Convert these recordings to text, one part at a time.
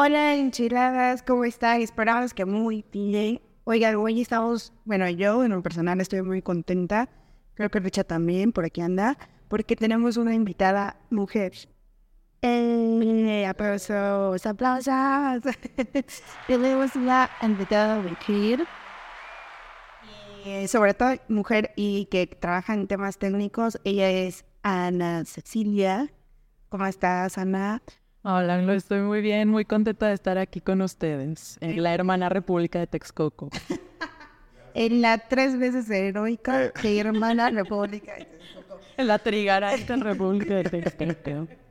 Hola, enchiladas, ¿cómo están? Esperamos que muy bien. Oigan, hoy estamos, bueno, yo en lo personal estoy muy contenta. Creo que Richa también, por aquí anda, porque tenemos una invitada mujer. Eh, aplausos, aplausos. tenemos una invitada mujer. Eh, sobre todo mujer y que trabaja en temas técnicos. Ella es Ana Cecilia. ¿Cómo estás, Ana? Hola, lo estoy muy bien, muy contenta de estar aquí con ustedes en la hermana República de Texcoco. en la tres veces heroica de hermana República de Texcoco. En la trigarante República de Texcoco.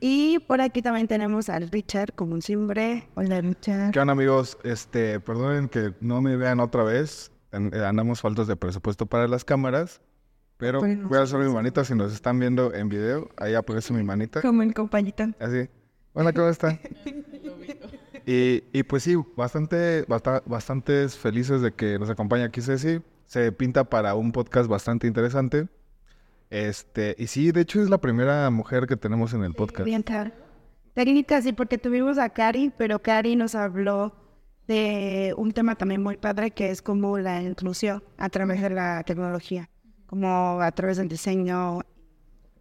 Y por aquí también tenemos al Richard, como siempre. Hola, Richard. ¿Qué onda amigos? Este, perdonen que no me vean otra vez. Eh, Andamos faltos de presupuesto para las cámaras. Pero Bueno, voy a hacer mi manita si nos están viendo en video. Ahí aparece mi manita. Como el compañito. Así. Hola, ¿cómo están? Y, y pues sí, bastante, basta- bastantes felices de que nos acompaña aquí Ceci. Se pinta para un podcast bastante interesante. Este, y sí, de hecho es la primera mujer que tenemos en el podcast. Bien, claro. Técnica, sí, porque tuvimos a Cari, pero Cari nos habló de un tema también muy padre que es como la inclusión a través de la tecnología, como a través del diseño,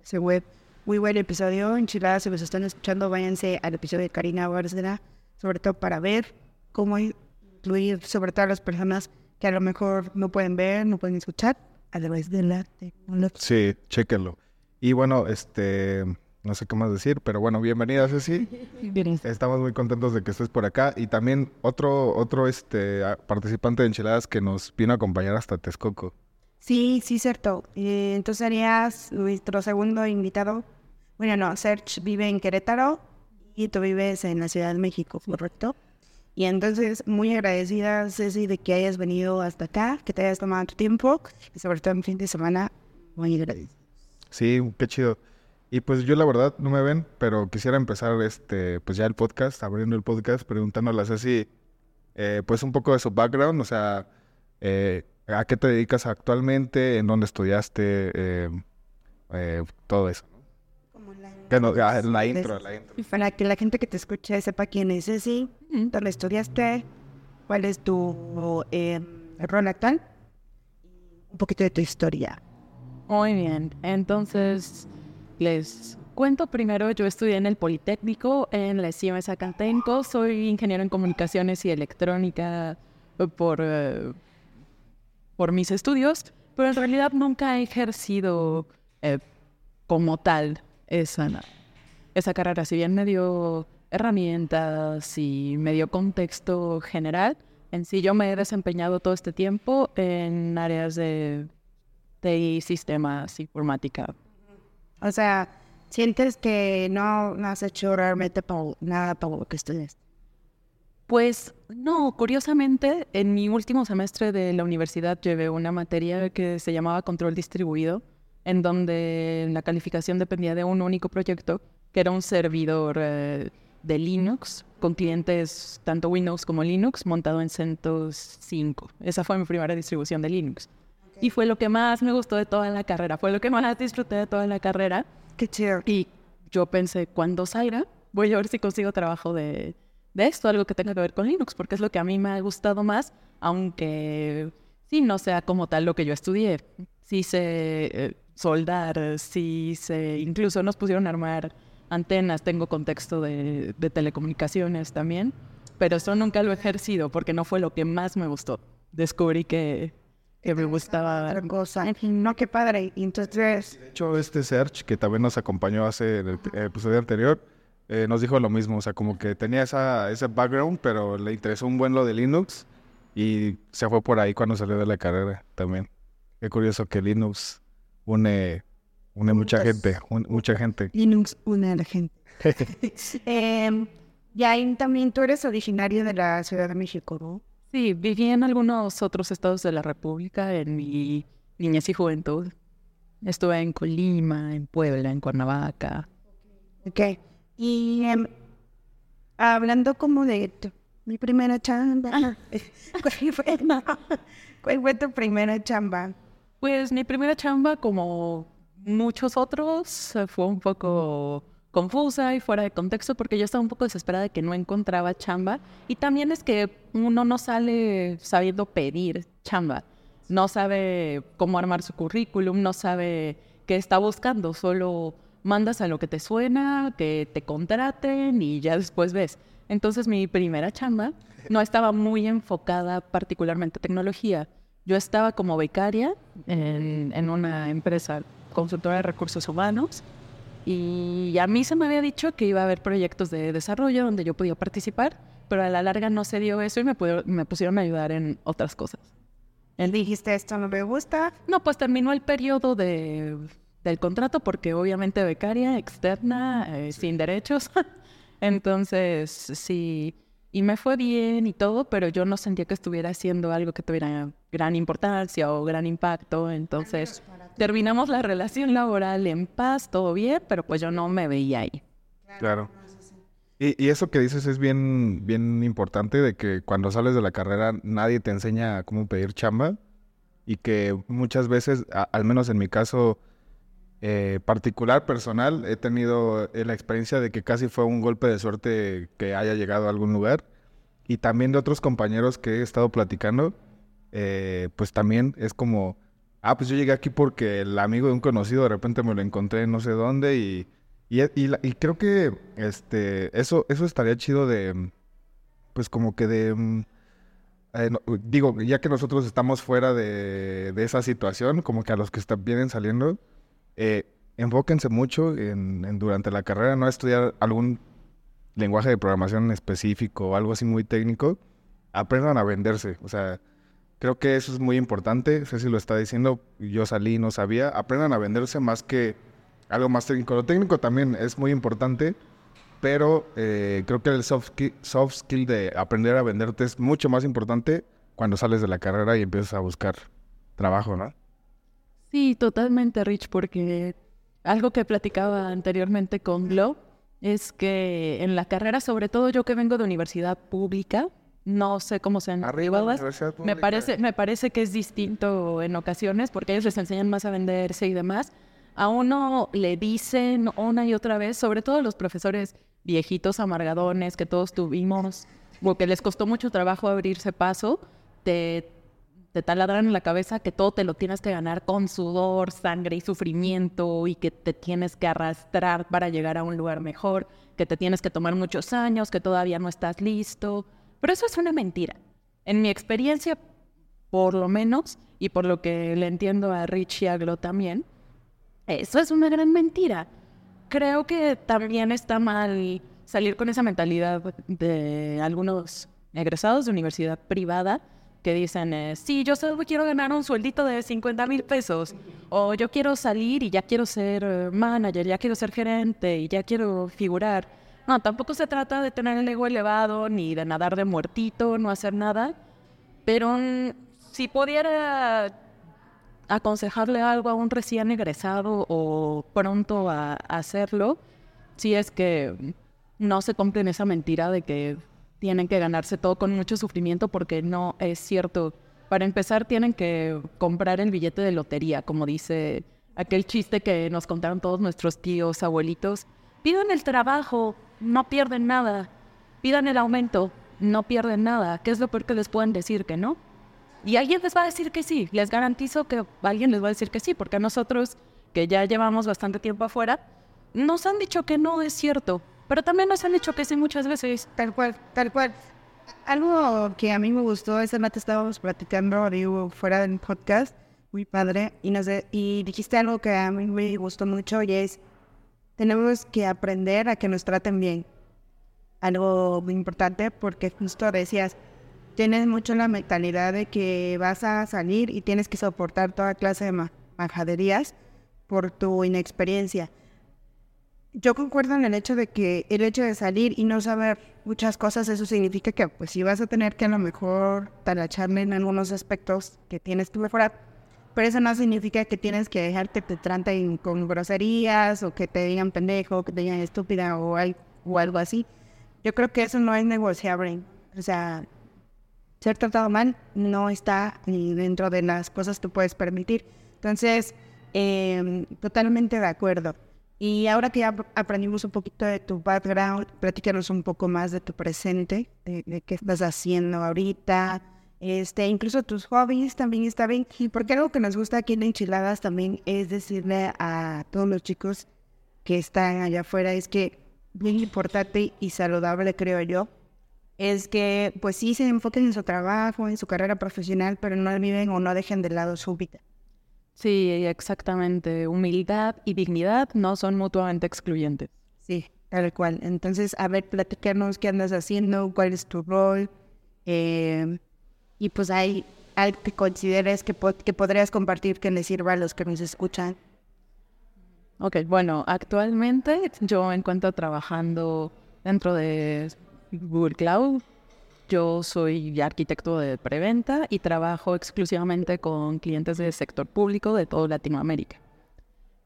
ese web. Muy buen episodio, enchiladas, si los están escuchando, váyanse al episodio de Karina Bárzena, sobre todo para ver cómo incluir, sobre todo a las personas que a lo mejor no pueden ver, no pueden escuchar, a través de la tecnología. Sí, chéquenlo. Y bueno, este, no sé qué más decir, pero bueno, bienvenida Ceci. Estamos muy contentos de que estés por acá. Y también otro, otro este, participante de Enchiladas que nos vino a acompañar hasta Texcoco. Sí, sí, cierto. Eh, entonces serías nuestro segundo invitado. Bueno, no, Serge vive en Querétaro y tú vives en la Ciudad de México, ¿correcto? Y entonces, muy agradecida, Ceci, de que hayas venido hasta acá, que te hayas tomado tu tiempo y sobre todo en fin de semana, muy agradecida. Sí, qué chido. Y pues yo la verdad no me ven, pero quisiera empezar este, pues ya el podcast, abriendo el podcast, preguntándole a Ceci, eh, pues un poco de su background, o sea, eh, a qué te dedicas actualmente, en dónde estudiaste, eh, eh, todo eso. ¿no? Como la, Que no- ah, la intro, la intro. Para que la gente que te escuche sepa quién es Ceci, dónde estudiaste, cuál es tu eh, rol actual, y un poquito de tu historia. Muy bien, entonces les cuento primero, yo estudié en el Politécnico, en la CIEMES Acantenco, soy ingeniero en comunicaciones y electrónica por, eh, por mis estudios, pero en realidad nunca he ejercido eh, como tal esa, esa carrera, si bien me dio herramientas y me dio contexto general, en sí yo me he desempeñado todo este tiempo en áreas de TI, sistemas, informática. O sea, sientes que no, no has hecho realmente nada para lo que estudias. Pues no, curiosamente, en mi último semestre de la universidad llevé una materia que se llamaba control distribuido, en donde la calificación dependía de un único proyecto, que era un servidor eh, de Linux, con clientes tanto Windows como Linux, montado en CentOS 5. Esa fue mi primera distribución de Linux. Y fue lo que más me gustó de toda la carrera, fue lo que más disfruté de toda la carrera. Qué chido. Y yo pensé, cuando salga, voy a ver si consigo trabajo de, de esto, algo que tenga que ver con Linux, porque es lo que a mí me ha gustado más, aunque sí no sea como tal lo que yo estudié. Sí sé eh, soldar, sí sé, incluso nos pusieron a armar antenas, tengo contexto de, de telecomunicaciones también, pero eso nunca lo he ejercido porque no fue lo que más me gustó. Descubrí que, que me gustaba Otra cosa. No, qué padre. Entonces, De hecho, este Serge, que también nos acompañó hace en el episodio anterior, eh, nos dijo lo mismo. O sea, como que tenía esa, ese background, pero le interesó un buen lo de Linux y se fue por ahí cuando salió de la carrera también. Qué curioso que Linux une, une mucha gente, un- mucha gente. Linux une a la gente. Em, y ahí también tú eres originario de la Ciudad de México, ¿no? Sí, viví en algunos otros estados de la República en mi niñez y juventud. Estuve en Colima, en Puebla, en Cuernavaca. Ok. Y em, hablando como de tu- mi primera chamba, ¿cuál fue, cuál fue tu primera chamba? Pues mi primera chamba, como muchos otros, fue un poco confusa y fuera de contexto porque yo estaba un poco desesperada de que no encontraba chamba. Y también es que uno no sale sabiendo pedir chamba, no sabe cómo armar su currículum, no sabe qué está buscando, solo mandas a lo que te suena, que te contraten y ya después ves. Entonces mi primera chamba no estaba muy enfocada particularmente a tecnología. Yo estaba como becaria en, en una empresa consultora de recursos humanos y a mí se me había dicho que iba a haber proyectos de desarrollo donde yo podía participar, pero a la larga no se dio eso y me, me pusieron a ayudar en otras cosas. ¿Dijiste esto no me gusta? No, pues terminó el periodo de, del contrato porque obviamente becaria, externa, eh, sin derechos. Entonces, sí, y me fue bien y todo, pero yo no sentía que estuviera haciendo algo que tuviera gran importancia o gran impacto. Entonces, terminamos la relación laboral en paz, todo bien, pero pues yo no me veía ahí. Claro. Y, y, eso que dices es bien, bien importante de que cuando sales de la carrera nadie te enseña cómo pedir chamba y que muchas veces, al menos en mi caso eh, particular, personal, he tenido eh, la experiencia de que casi fue un golpe de suerte que haya llegado a algún lugar. Y también de otros compañeros que he estado platicando, eh, pues también es como ah, pues yo llegué aquí porque el amigo de un conocido de repente me lo encontré no sé dónde y, y, creo que este, eso, eso estaría chido de, pues como que de, mm, digo, ya que nosotros estamos fuera de, de, esa situación, como que a los que están, vienen saliendo, eh, enfóquense mucho en, durante la carrera, no estudiar algún lenguaje de programación específico o algo así muy técnico, aprendan a venderse, o sea, Creo que eso es muy importante. Ceci lo está diciendo, yo salí y no sabía. Aprendan a venderse más que algo más técnico. Lo técnico también es muy importante, pero eh, creo que el soft soft skill de aprender a venderte es mucho más importante cuando sales de la carrera y empiezas a buscar trabajo, ¿no? Sí, totalmente, Rich, porque algo que platicaba anteriormente con Glo es que en la carrera, sobre todo yo que vengo de universidad pública, no sé cómo sean Arriba Me parece, me parece que es distinto en ocasiones porque ellos les enseñan más a venderse y demás. A uno le dicen una y otra vez, sobre todo los profesores viejitos amargadones que todos tuvimos, porque les costó mucho trabajo abrirse paso, te, te taladran en la cabeza que todo te lo tienes que ganar con sudor, sangre y sufrimiento y que te tienes que arrastrar para llegar a un lugar mejor, que te tienes que tomar muchos años, que todavía no estás listo pero eso es una mentira. En mi experiencia, por lo menos, y por lo que le entiendo a Rich y a Glo también, eso es una gran mentira. Creo que también está mal salir con esa mentalidad de algunos egresados de universidad privada que dicen, eh, sí, yo solo quiero ganar un sueldito de 50 mil pesos, o yo quiero salir y ya quiero ser eh, manager, ya quiero ser gerente y ya quiero figurar. No, tampoco se trata de tener el ego elevado ni de nadar de muertito, no hacer nada. Pero mm, si pudiera aconsejarle algo a un recién egresado o pronto a, hacerlo, si es que no se compren esa mentira de que tienen que ganarse todo con mucho sufrimiento porque no es cierto. Para empezar tienen que comprar el billete de lotería, como dice aquel chiste que nos contaron todos nuestros tíos, abuelitos. Pidan el trabajo, no pierden nada. Pidan el aumento, no pierden nada. ¿Qué es lo peor que les pueden decir que no? Y alguien les va a decir que sí. Les garantizo que alguien les va a decir que sí, porque a nosotros, que ya llevamos bastante tiempo afuera, nos han dicho que no es cierto. Pero también nos han dicho que sí muchas veces. Tal cual, tal cual. Algo que a mí me gustó, esa noche estábamos platicando digo, fuera del podcast, muy padre, y, no sé, y dijiste algo que a mí me gustó mucho y es tenemos que aprender a que nos traten bien. Algo muy importante porque justo decías, tienes mucho la mentalidad de que vas a salir y tienes que soportar toda clase de majaderías por tu inexperiencia. Yo concuerdo en el hecho de que el hecho de salir y no saber muchas cosas, eso significa que pues si vas a tener que a lo mejor talacharme en algunos aspectos que tienes que mejorar, pero eso no significa que tienes que dejar que te traten con groserías o que te digan pendejo, que te digan estúpida o, o algo así. Yo creo que eso no es negociable. O sea, ser tratado mal no está ni dentro de las cosas que puedes permitir. Entonces, em, totalmente de acuerdo. Y ahora que ya aprendimos un poquito de tu background, platícanos un poco más de tu presente, de, qué estás haciendo ahorita, este, incluso tus hobbies también está bien. Porque algo que nos gusta aquí en Enchiladas también es decirle a todos los chicos que están allá afuera, es que bien importante y saludable, creo yo, es que pues sí se enfoquen en su trabajo, en su carrera profesional, pero no olviden o no dejen de lado su vida. Sí, exactamente. Humildad y dignidad no son mutuamente excluyentes. Sí, tal cual. Entonces, a ver, platicarnos qué andas haciendo, cuál es tu rol. Eh, y pues hay algo que consideres que, que podrías compartir que les sirva a los que nos escuchan. Ok, bueno, actualmente yo encuentro trabajando dentro de Google Cloud yo soy arquitecto de preventa y trabajo exclusivamente con clientes del sector público de toda Latinoamérica.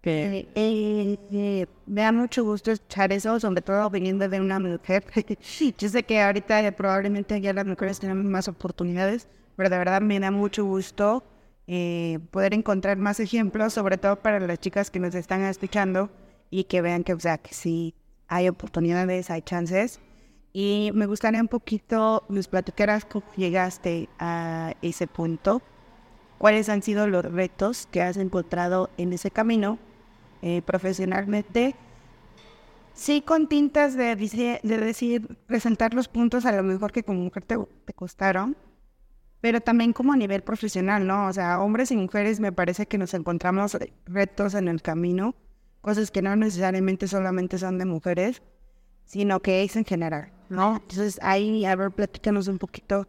Que... Eh, eh, eh, me da mucho gusto escuchar eso, sobre todo viniendo de una mujer. Yo sé que ahorita probablemente ya las mujeres tienen más oportunidades, pero de verdad me da mucho gusto poder encontrar más ejemplos, sobre todo para las chicas que nos están escuchando y que vean que, o sea, que sí hay oportunidades, hay chances y me gustaría un poquito, nos platicaras cómo llegaste a ese punto, cuáles han sido los retos que has encontrado en ese camino eh, profesionalmente. Sí, con tintas de, de decir, presentar los puntos a lo mejor que como mujer te, te costaron, pero también como a nivel profesional, ¿no? O sea, hombres y mujeres me parece que nos encontramos retos en el camino, cosas que no necesariamente solamente son de mujeres, sino que es en general. ¿No? Entonces ahí, a ver, platícanos un poquito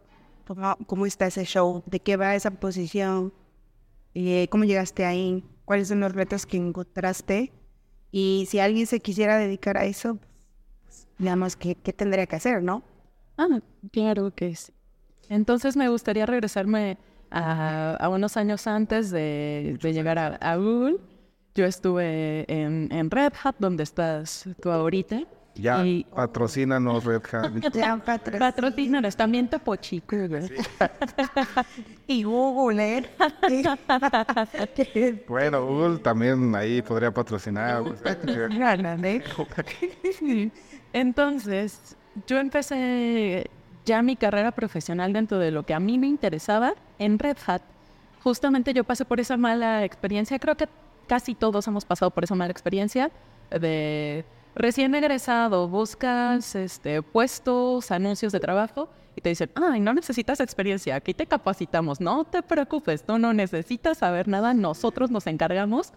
cómo, está ese show, de qué va esa posición, y cómo llegaste ahí, cuáles son los retos que encontraste y si alguien se quisiera dedicar a eso, pues, digamos, ¿qué, ¿qué, tendría que hacer, no? Ah, claro que sí. Entonces me gustaría regresarme a, unos años antes de, llegar a, Google. Yo estuve en, en Red Hat, donde estás tú ahorita. Ya, y... patrocínanos, Red Hat. Ya, patrocínanos. También Topo Chico, güey. y Google, ¿eh? bueno, Google también ahí podría patrocinar. Entonces, yo empecé ya mi carrera profesional dentro de lo que a mí me interesaba en Red Hat. Justamente yo pasé por esa mala experiencia. Creo que casi todos hemos pasado por esa mala experiencia de recién egresado, buscas este, puestos, anuncios de trabajo y te dicen, ay, no necesitas experiencia, aquí te capacitamos, no te preocupes, tú no necesitas saber nada, nosotros nos encargamos.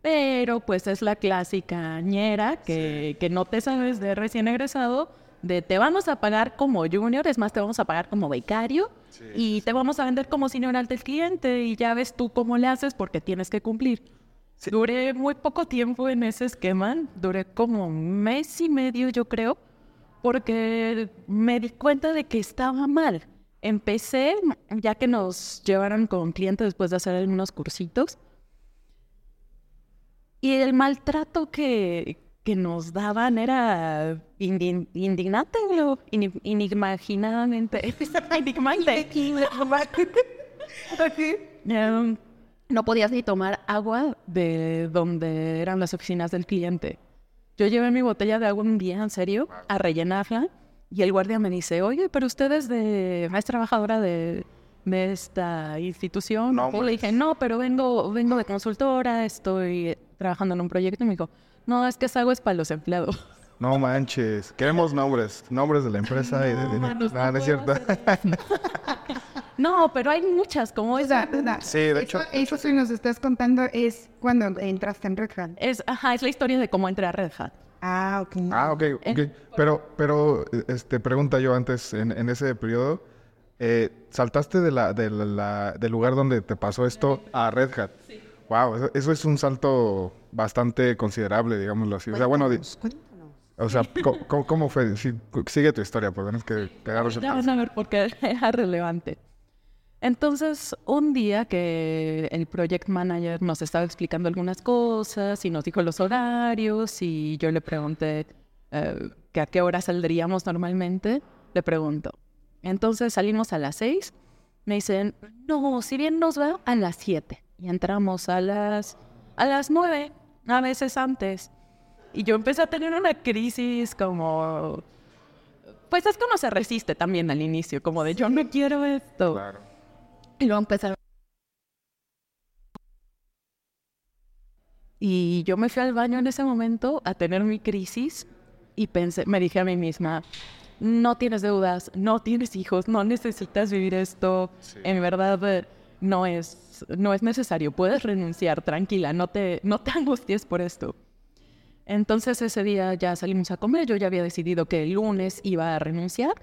Pero pues es la clásica ñera que, que no te sabes de recién egresado, de te vamos a pagar como junior, es más, te vamos a pagar como becario y te vamos a vender como senior al del cliente y ya ves tú cómo le haces porque tienes que cumplir. Duré muy poco tiempo en ese esquema, duré como un mes y medio yo creo, porque me di cuenta de que estaba mal. Empecé, ya que nos llevaron con clientes después de hacer algunos cursitos, y el maltrato que, que nos daban era indignante, inimaginadamente. no podías ni tomar agua de donde eran las oficinas del cliente. Yo llevé mi botella de agua un día, en serio, a rellenarla y el guardia me dice, oye, pero usted es, de, es trabajadora de, de esta institución. No, le dije, no, pero vengo, vengo de consultora, estoy trabajando en un proyecto. Y me dijo, no, es que esa agua es para los empleados. No manches, queremos nombres, nombres de la empresa y de... No, no, no es cierto. No, pero hay muchas, como esa. Sí, de hecho. Eso, sí nos estás contando es cuando entraste en Red Hat. Es, ajá, es la historia de cómo entré a Red Hat. Ah, ok. Ah, ok, ok. Pero, pero, este, pregunta yo antes, en, en ese periodo, eh, ¿saltaste de la, de la, del lugar donde te pasó esto a Red Hat? Sí. Wow, eso, es un salto bastante considerable, digámoslo así. O sea, bueno, o sea, ¿cómo, fue? sigue tu historia, porque no es que te agarro Ya van a ver por qué es relevante. Entonces, un día que el project manager nos estaba explicando algunas cosas y nos dijo los horarios y yo le pregunté eh, que a qué hora saldríamos normalmente, le pregunto. Entonces salimos a las seis, me dicen, no, si bien nos va a las siete y entramos a las, a las nueve, a veces antes. Y yo empecé a tener una crisis como... Pues es que uno se resiste también al inicio, como de yo no quiero esto. Claro. Y luego empecé a... Y yo me fui al baño en ese momento a tener mi crisis y pensé, me dije a mí misma, no tienes deudas, no tienes hijos, no necesitas vivir esto. Sí. En verdad eh, no es, no es necesario, puedes renunciar, tranquila, no te, no te angusties por esto. Entonces ese día ya salimos a comer, yo ya había decidido que el lunes iba a renunciar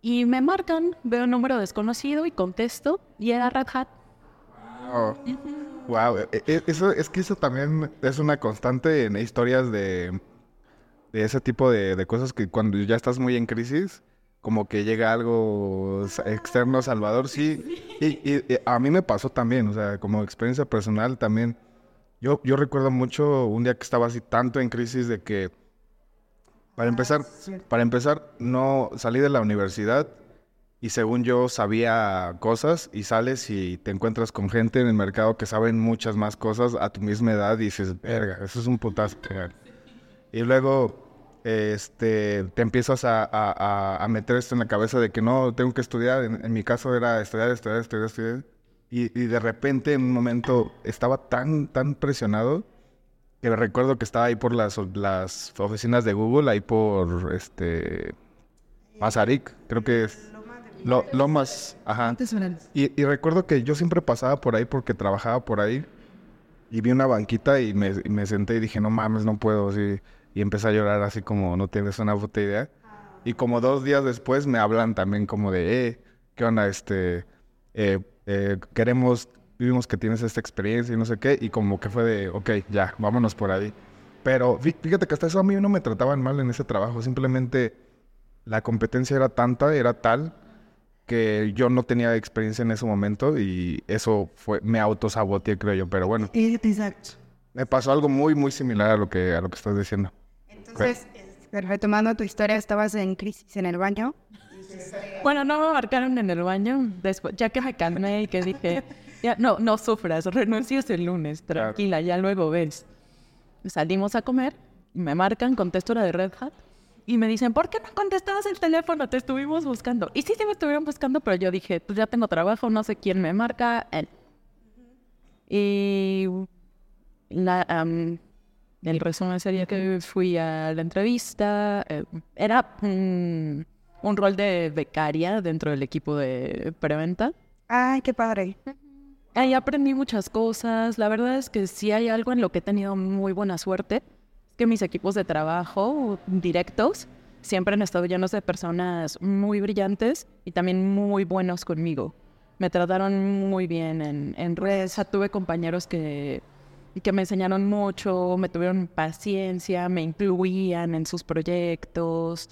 y me marcan, veo un número desconocido y contesto y era Red Hat. Oh. Wow, e- e- eso, es que eso también es una constante en historias de, de ese tipo de, de cosas que cuando ya estás muy en crisis, como que llega algo externo salvador, sí. Y, y- y a mí me pasó también, o sea, como experiencia personal también. Yo, yo recuerdo mucho un día que estaba así tanto en crisis de que, para empezar, para empezar, no salí de la universidad y según yo sabía cosas y sales y te encuentras con gente en el mercado que saben muchas más cosas a tu misma edad y dices, verga, eso es un putazo. cabrón". Y luego este, te empiezas a, a- a- a meter esto en la cabeza de que no, tengo que estudiar. En, en mi caso era estudiar, estudiar, estudiar, estudiar. Y, y de repente en un momento estaba tan, tan presionado que recuerdo que estaba ahí por las, las oficinas de Google, ahí por este Mazarik, creo que es. Lo, Lomas, ajá. Y, y recuerdo que yo siempre pasaba por ahí porque trabajaba por ahí y vi una banquita y me, y me senté y dije, no mames, no puedo, sí. Y empecé a llorar así como no tienes una puta idea. Y como dos días después me hablan también como de, eh, ¿qué onda? Este, eh, eh, queremos, vimos que tienes esta experiencia y no sé qué. Y como que fue de, ok, ya, vámonos por ahí. Pero fí- fíjate que hasta eso a mí no me trataban mal en ese trabajo. Simplemente la competencia era tanta, era tal, que yo no tenía experiencia en ese momento y eso fue, me autosaboteé, creo yo. Pero bueno, Exacto. me pasó algo muy, muy similar a lo que, a lo que estás diciendo. Entonces, retomando tu historia, estabas en crisis en el baño. Bueno, no me marcaron en el baño, después, ya que me calmé y que dije, ya, no, no sufras, renuncias el lunes, tranquila, ya luego ves. Salimos a comer, me marcan, contesto la de Red Hat, y me dicen, ¿por qué no contestabas el teléfono? Te estuvimos buscando. Y sí, sí me estuvieron buscando, pero yo dije, pues ya tengo trabajo, no sé quién me marca, él. Y la, am, el resumen sería que fui a la entrevista, eh, era un rol de becaria dentro del equipo de preventa. Ay, qué padre. Ahí aprendí muchas cosas. La verdad es que si hay algo en lo que he tenido muy buena suerte, es que mis equipos de trabajo directos siempre han estado llenos de personas muy brillantes y también muy buenos conmigo. Me trataron muy bien en, en redes. Tuve compañeros que, que me enseñaron mucho, me tuvieron paciencia, me incluían en sus proyectos.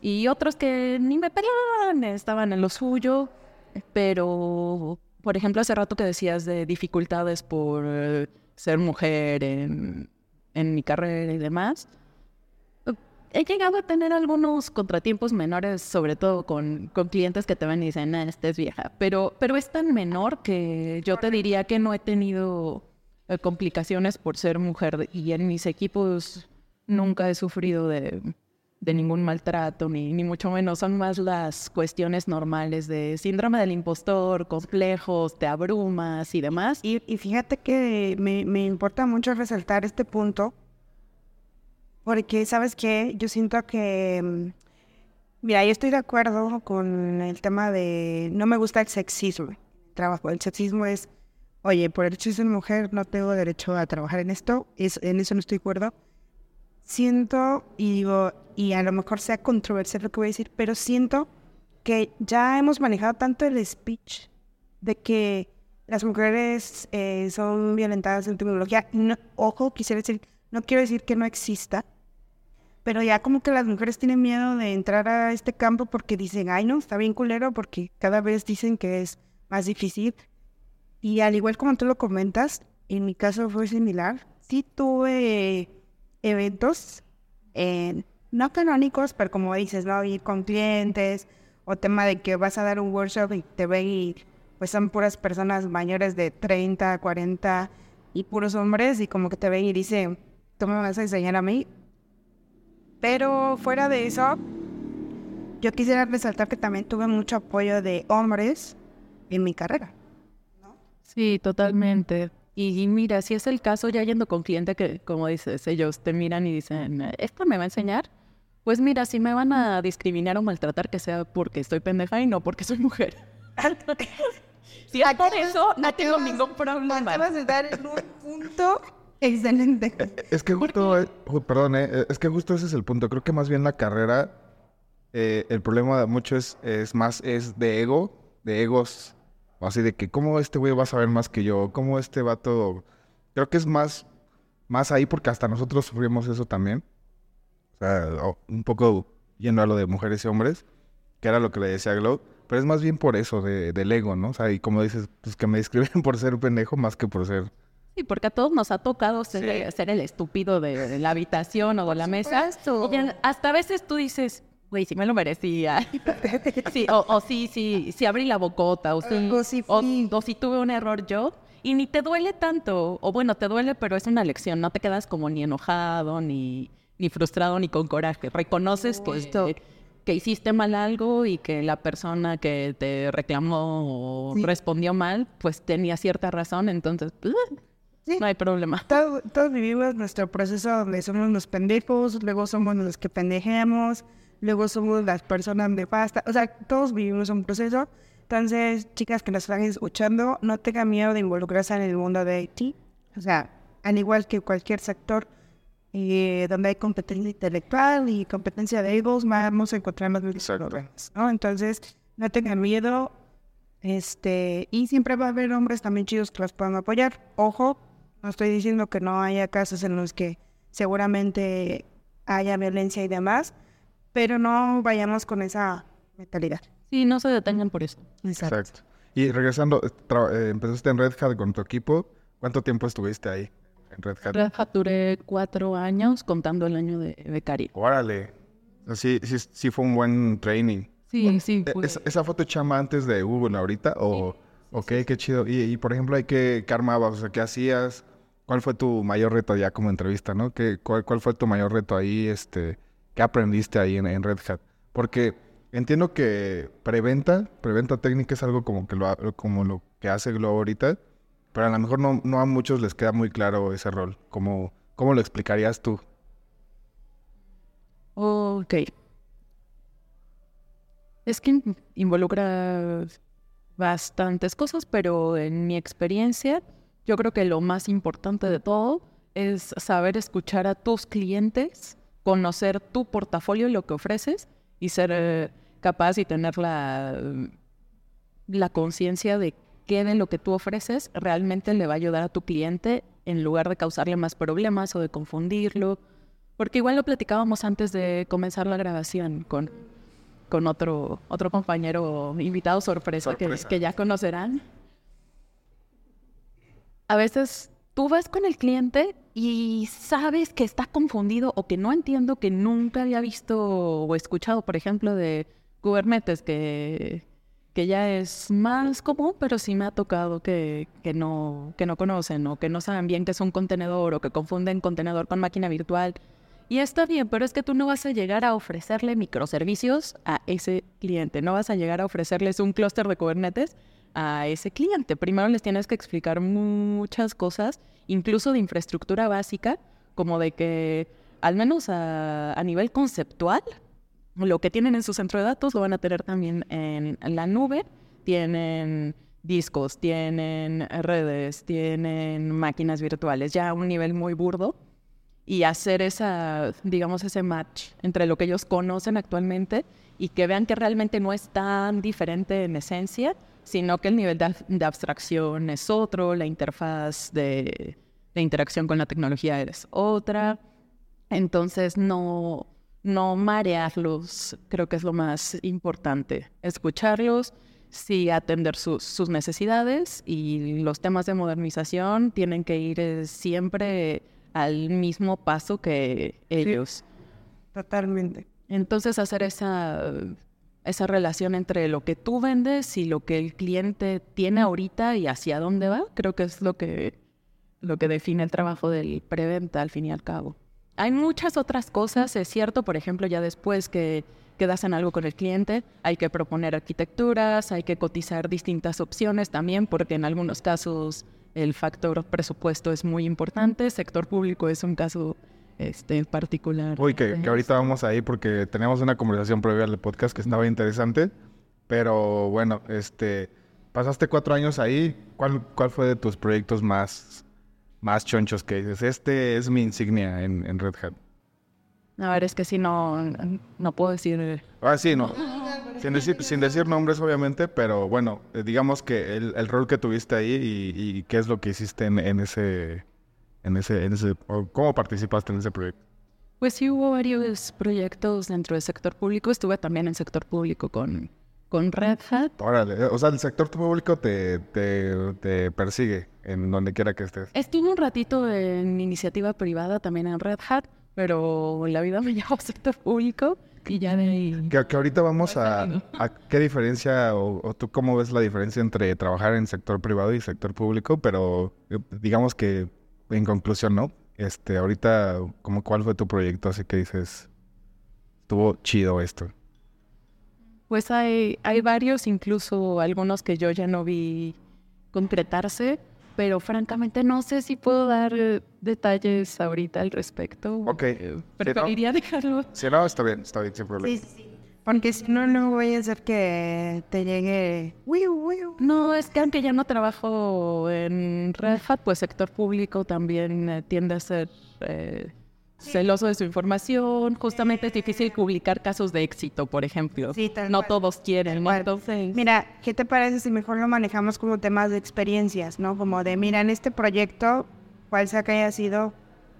Y otros que ni me pelaban, estaban en lo suyo. Pero, por ejemplo, hace rato que decías de dificultades por eh, ser mujer en, en mi carrera y demás. He llegado a tener algunos contratiempos menores, sobre todo con, con clientes que te ven y dicen, ah, esta es vieja. Pero, pero es tan menor que yo te diría que no he tenido eh, complicaciones por ser mujer y en mis equipos nunca he sufrido de, de ningún maltrato, ni, ni mucho menos. Son más las cuestiones normales de síndrome del impostor, complejos, te abrumas y demás. Y, y fíjate que me, me importa mucho resaltar este punto, porque, ¿sabes qué? Yo siento que, mm, mira, yo estoy de acuerdo con el tema de, no me gusta el sexismo, el trabajo. El sexismo es, oye, por el hecho de ser mujer no tengo derecho a trabajar en esto, es, en eso no estoy de acuerdo. Siento, y digo, y a lo mejor sea controversial lo que voy a decir, pero siento que ya hemos manejado tanto el speech de que las mujeres eh, son violentadas en tecnología. No- ojo, quisiera decir, no quiero decir que no exista, pero ya como que las mujeres tienen miedo de entrar a este campo porque dicen, ay no, está bien culero, porque cada vez dicen que es más difícil. Y al igual como tú lo comentas, en mi caso fue similar. Sí tuve eventos, eh, no canónicos, pero como dices, ¿no? Ir con clientes o tema de que vas a dar un workshop y te ven y pues son puras personas mayores de 30, 40 y puros hombres y como que te ven y dicen, tú me vas a enseñar a mí. Pero fuera de eso, yo quisiera resaltar que también tuve mucho apoyo de hombres en mi carrera. Sí, totalmente. Y, mira, si es el caso, ya yendo con cliente que, como dices, ellos te miran y dicen, ¿esto me va a enseñar? Pues mira, si me van a discriminar o maltratar, que sea porque estoy pendeja y no porque soy mujer. si es por eso, no tengo ningún problema. Acabas de dar en un punto excelente. Es que justo, eh, perdón, eh, es que justo ese es el punto. Creo que más bien la carrera, eh, el problema mucho es, es más, es de ego, de egos Así de que, ¿cómo este güey va a saber más que yo? ¿Cómo este va todo? Creo que es más, más ahí porque hasta nosotros sufrimos eso también. O sea, un poco yendo a lo de mujeres y hombres, que era lo que le decía Glow. Pero es más bien por eso, de, del ego, ¿no? O sea, y como dices, pues que me describen por ser un pendejo más que por ser... Sí, porque a todos nos ha tocado ser, el estúpido de, la habitación o de la mesa. hasta a veces tú dices, güey, sí me lo merecía. sí, o, o, sí, sí, sí abrí la bocota, o sí, o, o, si tuve un error yo. Y ni te duele tanto, o bueno, te duele, pero es una lección, no te quedas como ni enojado, ni, ni frustrado, ni con coraje. Reconoces que, que hiciste mal algo y que la persona que te reclamó o respondió mal, pues tenía cierta razón, entonces... Pues, no hay problema. todos vivimos nuestro proceso donde somos los pendejos, luego somos los que pendejeamos, luego somos las personas de pasta, o sea, todos vivimos un proceso. Entonces, chicas que nos están escuchando, no tengan miedo de involucrarse en el mundo de IT. O sea, al igual que cualquier sector eh, donde hay competencia intelectual y competencia de egos, vamos a encontrar más problemas, ¿no? Entonces, no tengan miedo. Este, y siempre va a haber hombres también chidos que los puedan apoyar. Ojo, no estoy diciendo que no haya casos en los que seguramente haya violencia y demás, pero no vayamos con esa mentalidad. Sí, no se detengan por eso. Exacto. Y regresando, eh, empezaste en Red Hat con tu equipo. ¿Cuánto tiempo estuviste ahí en Red Hat? Red Hat duré cuatro años contando el año de becario. Órale. Sí, sí, sí fue un buen training. Sí, sí. E, ¿Esa, foto chama antes de Google ahorita? O, Ok, qué chido. Y, por ejemplo, ¿qué, ¿qué armabas? O sea, ¿qué hacías? ¿Cuál fue tu mayor reto ya como entrevista, no? ¿Qué, cuál, ¿Cuál fue tu mayor reto ahí? Este, ¿Qué aprendiste ahí en, Red Hat? Porque entiendo que preventa, preventa técnica es algo como que lo, como lo que hace Globo ahorita, pero a lo mejor no, no a muchos les queda muy claro ese rol. ¿Cómo, cómo lo explicarías tú? Ok. Es que involucra bastantes cosas, pero en mi experiencia, yo creo que lo más importante de todo es saber escuchar a tus clientes conocer tu portafolio y lo que ofreces y ser eh, capaz y tener la, la conciencia de qué de lo que tú ofreces realmente le va a ayudar a tu cliente en lugar de causarle más problemas o de confundirlo. Porque igual lo platicábamos antes de comenzar la grabación con, con otro, otro compañero invitado sorpresa, Que, que ya conocerán. A veces tú vas con el cliente y sabes que está confundido o que no entiendo, que nunca había visto o escuchado, por ejemplo, de Kubernetes, que, que ya es más común, pero sí me ha tocado que, que, no, que no conocen o que no saben bien qué es un contenedor o que confunden contenedor con máquina virtual. Y está bien, pero es que tú no vas a llegar a ofrecerle microservicios a ese cliente, no vas a llegar a ofrecerles un clúster de Kubernetes a ese cliente. Primero les tienes que explicar muchas cosas, incluso de infraestructura básica, como de que al menos a, nivel conceptual, lo que tienen en su centro de datos lo van a tener también en la nube. Tienen discos, tienen redes, tienen máquinas virtuales, ya a un nivel muy burdo. Y hacer esa, digamos, ese match entre lo que ellos conocen actualmente y que vean que realmente no es tan diferente en esencia, sino que el nivel de, abstracción es otro, la interfaz de, interacción con la tecnología es otra. Entonces, no, no marearlos, creo que es lo más importante. Escucharlos, sí atender sus necesidades y los temas de modernización tienen que ir eh, siempre al mismo paso que ellos. totalmente. Entonces, hacer esa esa relación entre lo que tú vendes y lo que el cliente tiene ahorita y hacia dónde va, creo que es lo que lo que define el trabajo del preventa al fin y al cabo. Hay muchas otras cosas, es cierto, por ejemplo, ya después que quedas en algo con el cliente, hay que proponer arquitecturas, hay que cotizar distintas opciones también, porque en algunos casos el factor presupuesto es muy importante, sector público es un caso este, particular. Uy, que, que ahorita vamos ahí porque tenemos una conversación previa al podcast que estaba interesante, pero bueno, este, pasaste cuatro años ahí, ¿cuál, cuál fue de tus proyectos más, más chonchos que dices? Este es mi insignia en, en Red Hat. A ver, es que si no, no puedo decir... Ah, sí, no. Sin decir, sin decir nombres, obviamente, pero bueno, eh, digamos que el, el rol que tuviste ahí y, y qué es lo que hiciste en, en ese, en ese, en ese, o cómo participaste en ese proyecto. Pues sí hubo varios proyectos dentro del sector público. Estuve también en sector público con, con Red Hat. Órale, eh, o sea, el sector público te, te, te persigue en donde quiera que estés. Estuve un ratito en iniciativa privada también en Red Hat, pero la vida me llevó al sector público y ya de ahí... Que, que ahorita vamos a, a qué diferencia o, o tú cómo ves la diferencia entre trabajar en sector privado y sector público, pero eh, digamos que en conclusión, ¿no? Este, ahorita, como cuál fue tu proyecto? Así que dices, estuvo chido esto. Pues hay, hay varios, incluso algunos que yo ya no vi concretarse, pero francamente no sé si puedo dar eh, detalles ahorita al respecto. Ok. Eh, preferiría dejarlo. Si no, está bien, está bien, sin problema. Sí, sí. Porque si no, no voy a hacer que te llegue... No, es que aunque ya no trabajo en Red Hat, pues sector público también eh, tiende a ser eh, celoso de su información. Justamente es difícil publicar casos de éxito, por ejemplo. Sí, no cual. todos quieren, ¿no? Cual. Entonces, Mira, ¿qué te parece si mejor lo manejamos como temas de experiencias, ¿no? Como de, mira, en este proyecto, cuál sea que haya sido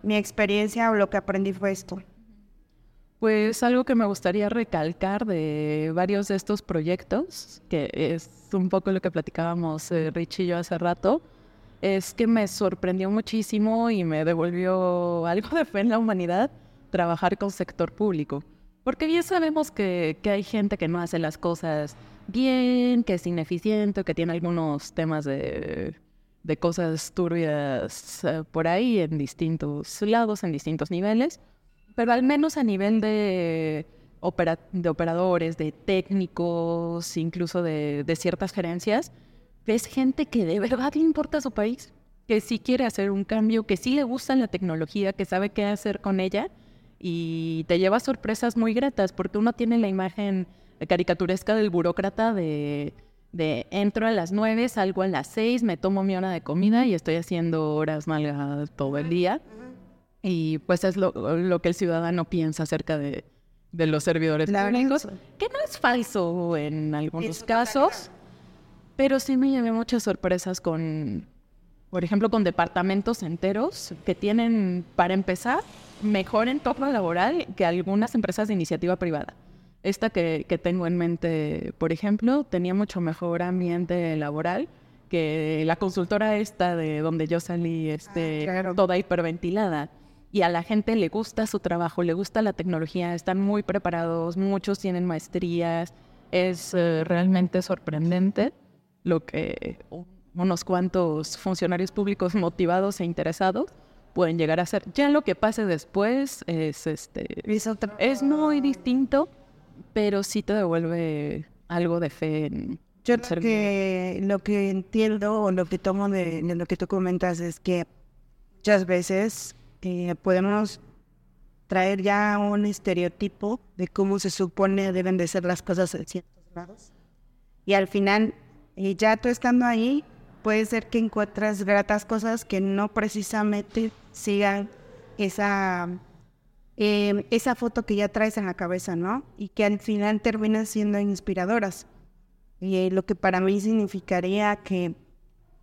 mi experiencia o lo que aprendí fue esto. Pues algo que me gustaría recalcar de varios de estos proyectos, que es un poco lo que platicábamos eh, Rich y yo hace rato, es que me sorprendió muchísimo y me devolvió algo de fe en la humanidad trabajar con sector público. Porque bien sabemos que, que hay gente que no hace las cosas bien, que es ineficiente, que tiene algunos temas de, de cosas turbias eh, por ahí en distintos lados, en distintos niveles pero al menos a nivel de, opera- de operadores, de técnicos, incluso de, de ciertas gerencias, ves gente que de verdad le importa su país, que sí quiere hacer un cambio, que sí le gusta la tecnología, que sabe qué hacer con ella y te lleva sorpresas muy gratas porque uno tiene la imagen caricaturesca del burócrata de, de entro a las nueve, salgo a las seis, me tomo mi hora de comida y estoy haciendo horas malgas todo el día. Y pues es lo, lo que el ciudadano piensa acerca de, de los servidores La públicos, que no es falso en algunos casos, pero sí me llevé muchas sorpresas con, por ejemplo, con departamentos enteros que tienen, para empezar, mejor entorno laboral que algunas empresas de iniciativa privada. Esta que, que tengo en mente, por ejemplo, tenía mucho mejor ambiente laboral que la consultora esta de donde yo salí, este, Ah, claro. toda hiperventilada. Y a la gente le gusta su trabajo, le gusta la tecnología, están muy preparados, muchos tienen maestrías. Es eh, realmente sorprendente lo que unos cuantos funcionarios públicos motivados e interesados pueden llegar a hacer. Ya lo que pase después es este Es es muy distinto, pero sí te devuelve algo de fe en Yo que, lo que entiendo o lo que tomo de, de lo que tú comentas es que muchas veces eh, podemos traer ya un estereotipo de cómo se supone deben de ser las cosas en ciertos lados. Y al final, eh, ya tú estando ahí, puede ser que encuentres gratas cosas que no precisamente sigan esa, eh, esa foto que ya traes en la cabeza, ¿no? Y que al final terminan siendo inspiradoras. Y eh, lo que para mí significaría que,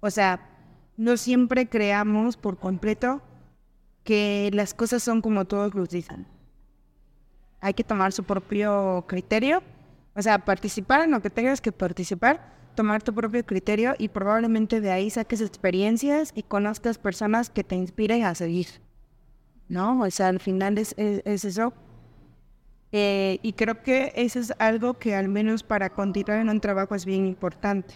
o sea, no siempre creamos por completo que las cosas son como todos los dicen. Hay que tomar su propio criterio, o sea, participar en lo que tengas que participar, tomar tu propio criterio y probablemente de ahí saques experiencias y conozcas personas que te inspiren a seguir. ¿No? O sea, al final es, es- es eso. Eh, y creo que eso es algo que al menos para continuar en un trabajo es bien importante.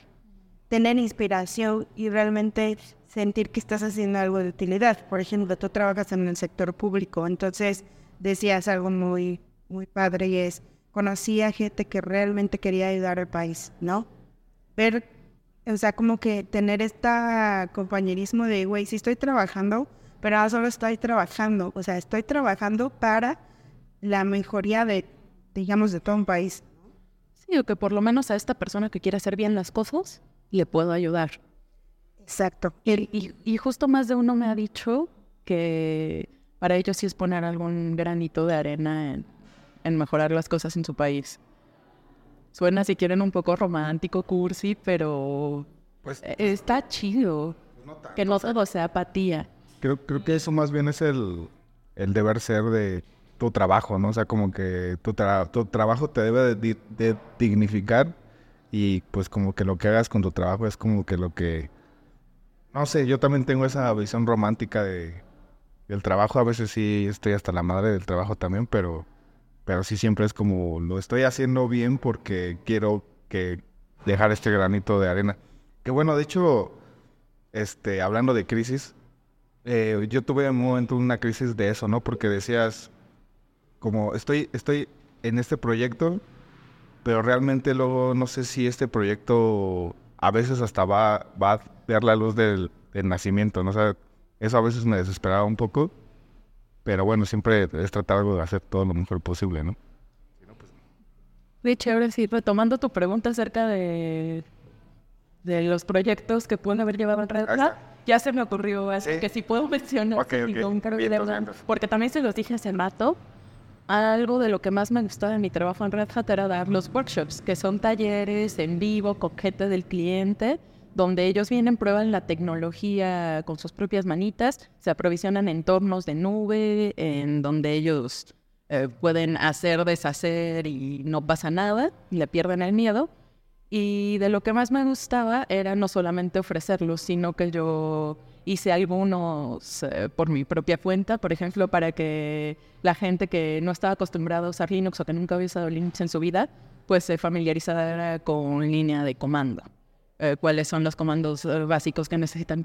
tener inspiración y realmente sentir que estás haciendo algo de utilidad. Por ejemplo, tú trabajas en el sector público, entonces decías algo muy, muy padre y es, conocí a gente que realmente quería ayudar al país, ¿no? Ver, o sea, como que tener este compañerismo de, güey, sí estoy trabajando, pero no solo estoy trabajando, o sea, estoy trabajando para la mejoría de, digamos, de todo un país. Sí, o que por lo menos a esta persona que quiere hacer bien las cosas, le puedo ayudar. Exacto. Y, y, justo más de uno me ha dicho que para ellos sí es poner algún granito de arena en, en mejorar las cosas en su país. Suena, si quieren, un poco romántico, cursi, pero pues, e, está chido. Que no todo sea apatía. Creo, creo que eso más bien es el, el deber ser de tu trabajo, ¿no? O sea, como que tu, tu trabajo te debe de, dignificar y pues como que lo que hagas con tu trabajo es como que lo que... No sé, yo también tengo esa visión romántica de, del trabajo. A veces sí estoy hasta la madre del trabajo también, pero, pero sí siempre es como lo estoy haciendo bien porque quiero que dejar este granito de arena. Que bueno, de hecho, este, hablando de crisis, eh, yo tuve un momento una crisis de eso, ¿no? Porque decías, como estoy, estoy en este proyecto, pero realmente luego no sé si este proyecto a veces hasta va, va ver la luz del, nacimiento, ¿no? O sea, eso a veces me desesperaba un poco, pero bueno, siempre es tratar de hacer todo lo mejor posible, ¿no? Sí, chévere, sí, retomando tu pregunta acerca de, de los proyectos que pueden haber llevado en red, ya se me ocurrió, así que si puedo mencionar, porque también se los dije hace rato, algo de lo que más me gustó de mi trabajo en Red Hat era dar los workshops, que son talleres en vivo con gente del cliente, donde ellos vienen, prueban la tecnología con sus propias manitas, se aprovisionan entornos de nube, en donde ellos eh, pueden hacer, deshacer y no pasa nada, le pierden el miedo. Y de lo que más me gustaba era no solamente ofrecerlos, sino que yo hice algunos eh, por mi propia cuenta, por ejemplo, para que la gente que no estaba acostumbrada a usar Linux o que nunca había usado Linux en su vida, pues se familiarizara con línea de comando. Eh, cuáles son los comandos eh, básicos que necesitan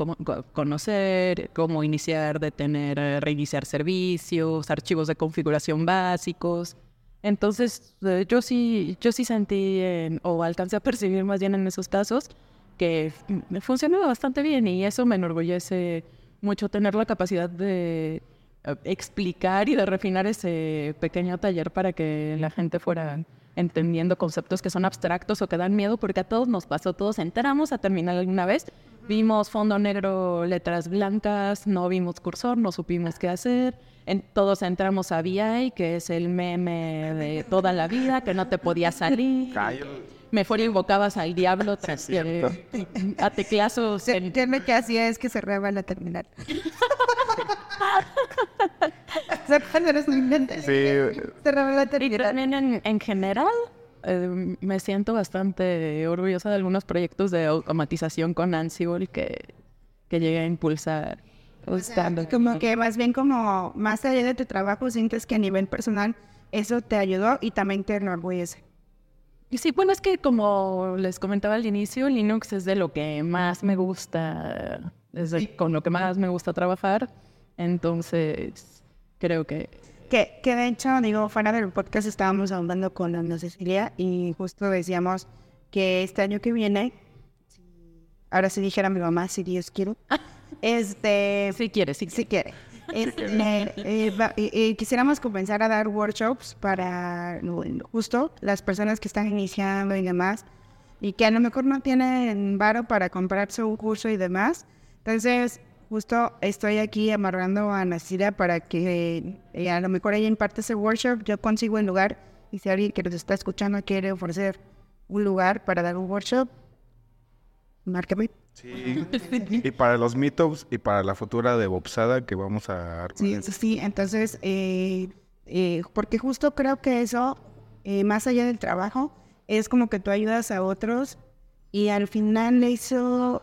conocer, cómo iniciar, detener, reiniciar servicios, archivos de configuración básicos. Entonces, yo sí, yo sí sentí, o alcancé a percibir más bien en esos casos, que funcionó bastante bien y eso me enorgullece mucho tener la capacidad de eh, explicar y de refinar ese pequeño taller para que la gente fuera entendiendo conceptos que son abstractos o que dan miedo, porque a todos nos pasó, todos entramos a terminar alguna vez, vimos fondo negro, letras blancas, no vimos cursor, no supimos qué hacer, en, todos entramos a VI, que es el meme de toda la vida, que no te podía salir mejor invocabas al diablo tras a teclazos. En... lo que hacía es que cerraba la terminal. sí. Cerraba la terminal. Y también en, general eh, me siento bastante orgullosa de algunos proyectos de automatización con Ansible que, que llegué a impulsar. como que más bien como más allá de tu trabajo sientes que a nivel personal eso te ayudó y también te enorgullece. Sí, bueno, es que como les comentaba al inicio, Linux es de lo que más me gusta, es con lo que más me gusta trabajar. Entonces, creo que... Que, que de hecho, digo, fuera del podcast estábamos hablando con Ana Cecilia y justo decíamos que este año que viene, ahora si dijera mi mamá, si Dios quiere, este... Si quiere, si quiere. Eh, eh, quisiéramos comenzar a dar workshops para justo las personas que están iniciando y demás, y que a lo mejor no tienen varo para comprarse un curso y demás. Entonces, justo estoy aquí amarrando a Nasira para que eh, a lo mejor ella imparte ese workshop, yo consigo el lugar, y si alguien que nos está escuchando quiere ofrecer un lugar para dar un workshop, márcame. Sí. y para los meetups y para la futura de Bobsada que vamos a... Sí, sí, entonces, eh, eh, porque justo creo que eso, eh, más allá del trabajo, es como que tú ayudas a otros y al final eso,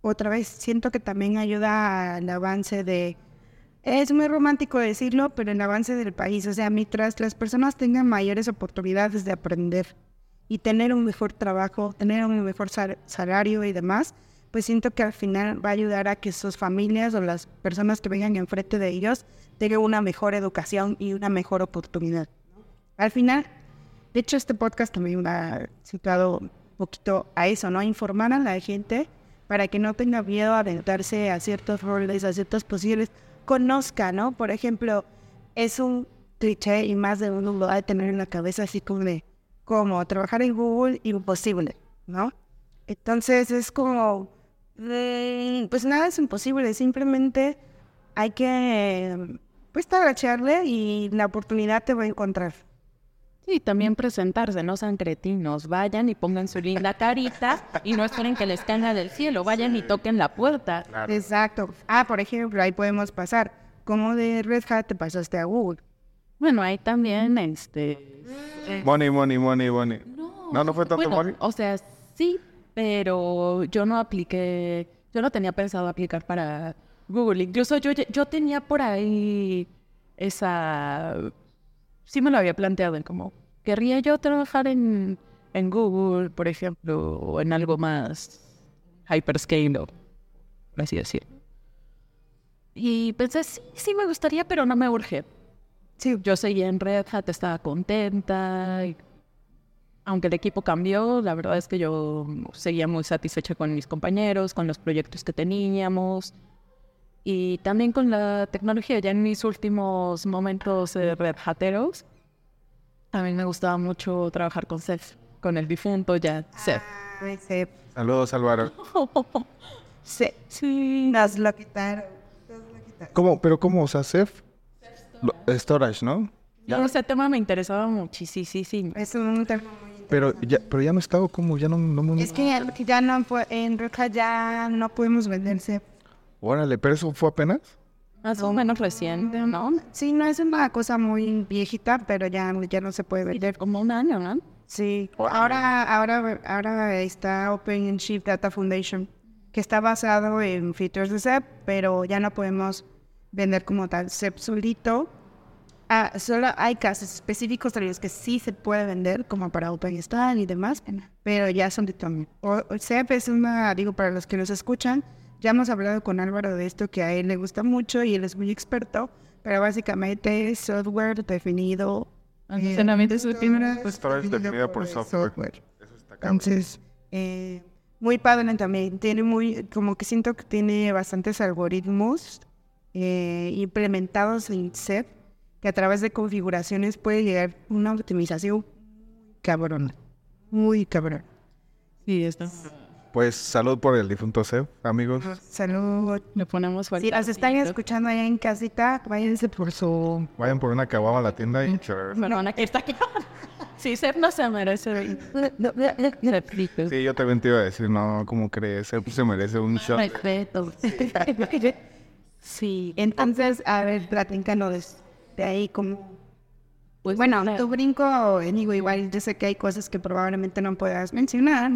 otra vez, siento que también ayuda al avance de... Es muy romántico decirlo, pero el avance del país, o sea, mientras las personas tengan mayores oportunidades de aprender y tener un mejor trabajo, tener un mejor sal- salario y demás, pues siento que al final va a ayudar a que sus familias o las personas que vengan enfrente de ellos tengan una mejor educación y una mejor oportunidad. Al final, de hecho, este podcast también ha situado un poquito a eso, ¿no? Informar a la gente para que no tenga miedo a aventarse a ciertos roles, a ciertas posibles, conozca, ¿no? Por ejemplo, es un cliché y más de uno lo va a tener en la cabeza así como de, como trabajar en Google, imposible, ¿no? Entonces es como, pues nada es imposible, simplemente hay que, pues, tabachearle y la oportunidad te va a encontrar. Sí, también presentarse, no sean cretinos. Vayan y pongan su linda carita y no esperen que les caiga del cielo. Vayan y toquen la puerta. Exacto. Ah, por ejemplo, ahí podemos pasar. Como de Red Hat te pasaste a Google? Bueno, ahí también, este... eh, Money, money, money, money. No, no fue tanto bueno, money. O sea, sí, pero yo no apliqué, yo no tenía pensado aplicar para Google. Incluso yo, yo tenía por ahí esa, sí me lo había planteado en como, querría yo trabajar en, en Google, por ejemplo, o en algo más hyperscale, así decirlo. Y pensé, sí, sí me gustaría, pero no me urge. Sí. Yo seguía en Red Hat, estaba contenta. y aunque el equipo cambió, la verdad es que yo seguía muy satisfecha con mis compañeros, con los proyectos que teníamos y también con la tecnología. Ya en mis últimos momentos eh, Red Hateros, a mí me gustaba mucho trabajar con Seth, con el difunto ya Seth. Ay, sí. Saludos, Álvaro. Sí. Sí. Nos lo quitaron. Nos lo quitaron. ¿Cómo? ¿Pero cómo? O sea, Ceph. Lo- Storage, ¿no? No, ese tema me interesaba muchísimo. Es un tema muy Pero ya, pero ya no estaba como, ya no, no Es que ya no fue, en Roca ya no podemos venderse. Órale, pero eso fue apenas. Más o menos reciente, ¿no? Sí, no es una cosa muy viejita, pero ya, ya no se puede vender. Como un año, ¿no? Sí. Ahora, ahora, ahora está OpenShift Data Foundation, que está basado en features de SEP, pero ya no podemos vender como tal SEP solito. Ah, solo hay casos específicos de los que sí se puede vender, como para OpenStack y demás, pero ya son de también. O, o SEP es una, digo, para los que nos escuchan, ya hemos hablado con Álvaro de esto que a él le gusta mucho y él es muy experto, pero básicamente es software definido. Almacenamiento eh, subjetivo. Storage definido por software. Eso está entonces, eh, muy padre también. Tiene muy, como que siento que tiene bastantes algoritmos eh, implementados en SEP que a través de configuraciones puede llegar una optimización cabrona. Muy cabrón. Sí, esto. Pues salud por el difunto Ceph, amigos. Salud. Le ponemos fuerte. Si las están escuchando allá en casita, váyanse por su... Vayan por una caguama a la tienda y... Perdona, que está aquí. Sí, Seth no se merece. Sí, yo también te iba a decir, no, ¿cómo crees? Ceph se merece un shot. Respeto. Sí. Entonces, a ver, platícanos de ahí como... Pues, Bueno, tu brinco, digo, igual yo sé que hay cosas que probablemente no puedas mencionar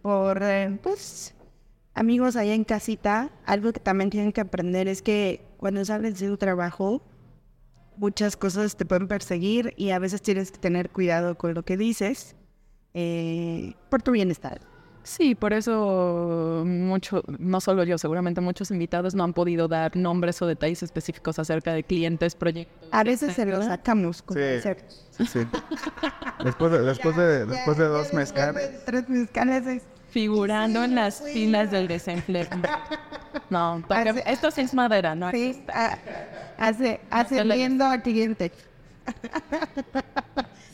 por, eh, pues, amigos allá en casita, algo que también tienen que aprender es que cuando sales de un trabajo, muchas cosas te pueden perseguir y a veces tienes que tener cuidado con lo que dices eh, por tu bienestar. Sí, por eso mucho, no solo yo, seguramente muchos invitados no han podido dar nombres o detalles específicos acerca de clientes, proyectos. A veces se lo sacamos con Sí. Sí, sí. Después de, después de, después de dos mezcales. Tres mezcales es- Figurando en las filas del desempleo. No, Hace- esto sí es madera, ¿no? Sí, a- hace, hace Ya viendo al cliente.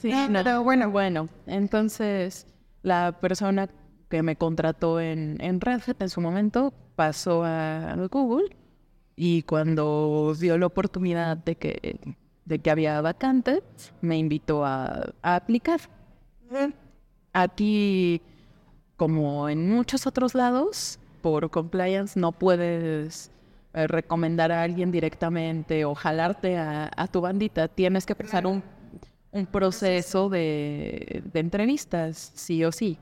Sí, No, no. pero bueno. Bueno, entonces la persona que me contrató en, en Red Hat en su momento pasó a Google y cuando vio la oportunidad de que, de que había vacante, me invitó a, a aplicar. Aquí, como en muchos otros lados, por compliance no puedes eh, recomendar a alguien directamente o jalarte a, a tu bandita. Tienes que pasar un, un proceso de, de entrevistas, sí o sí.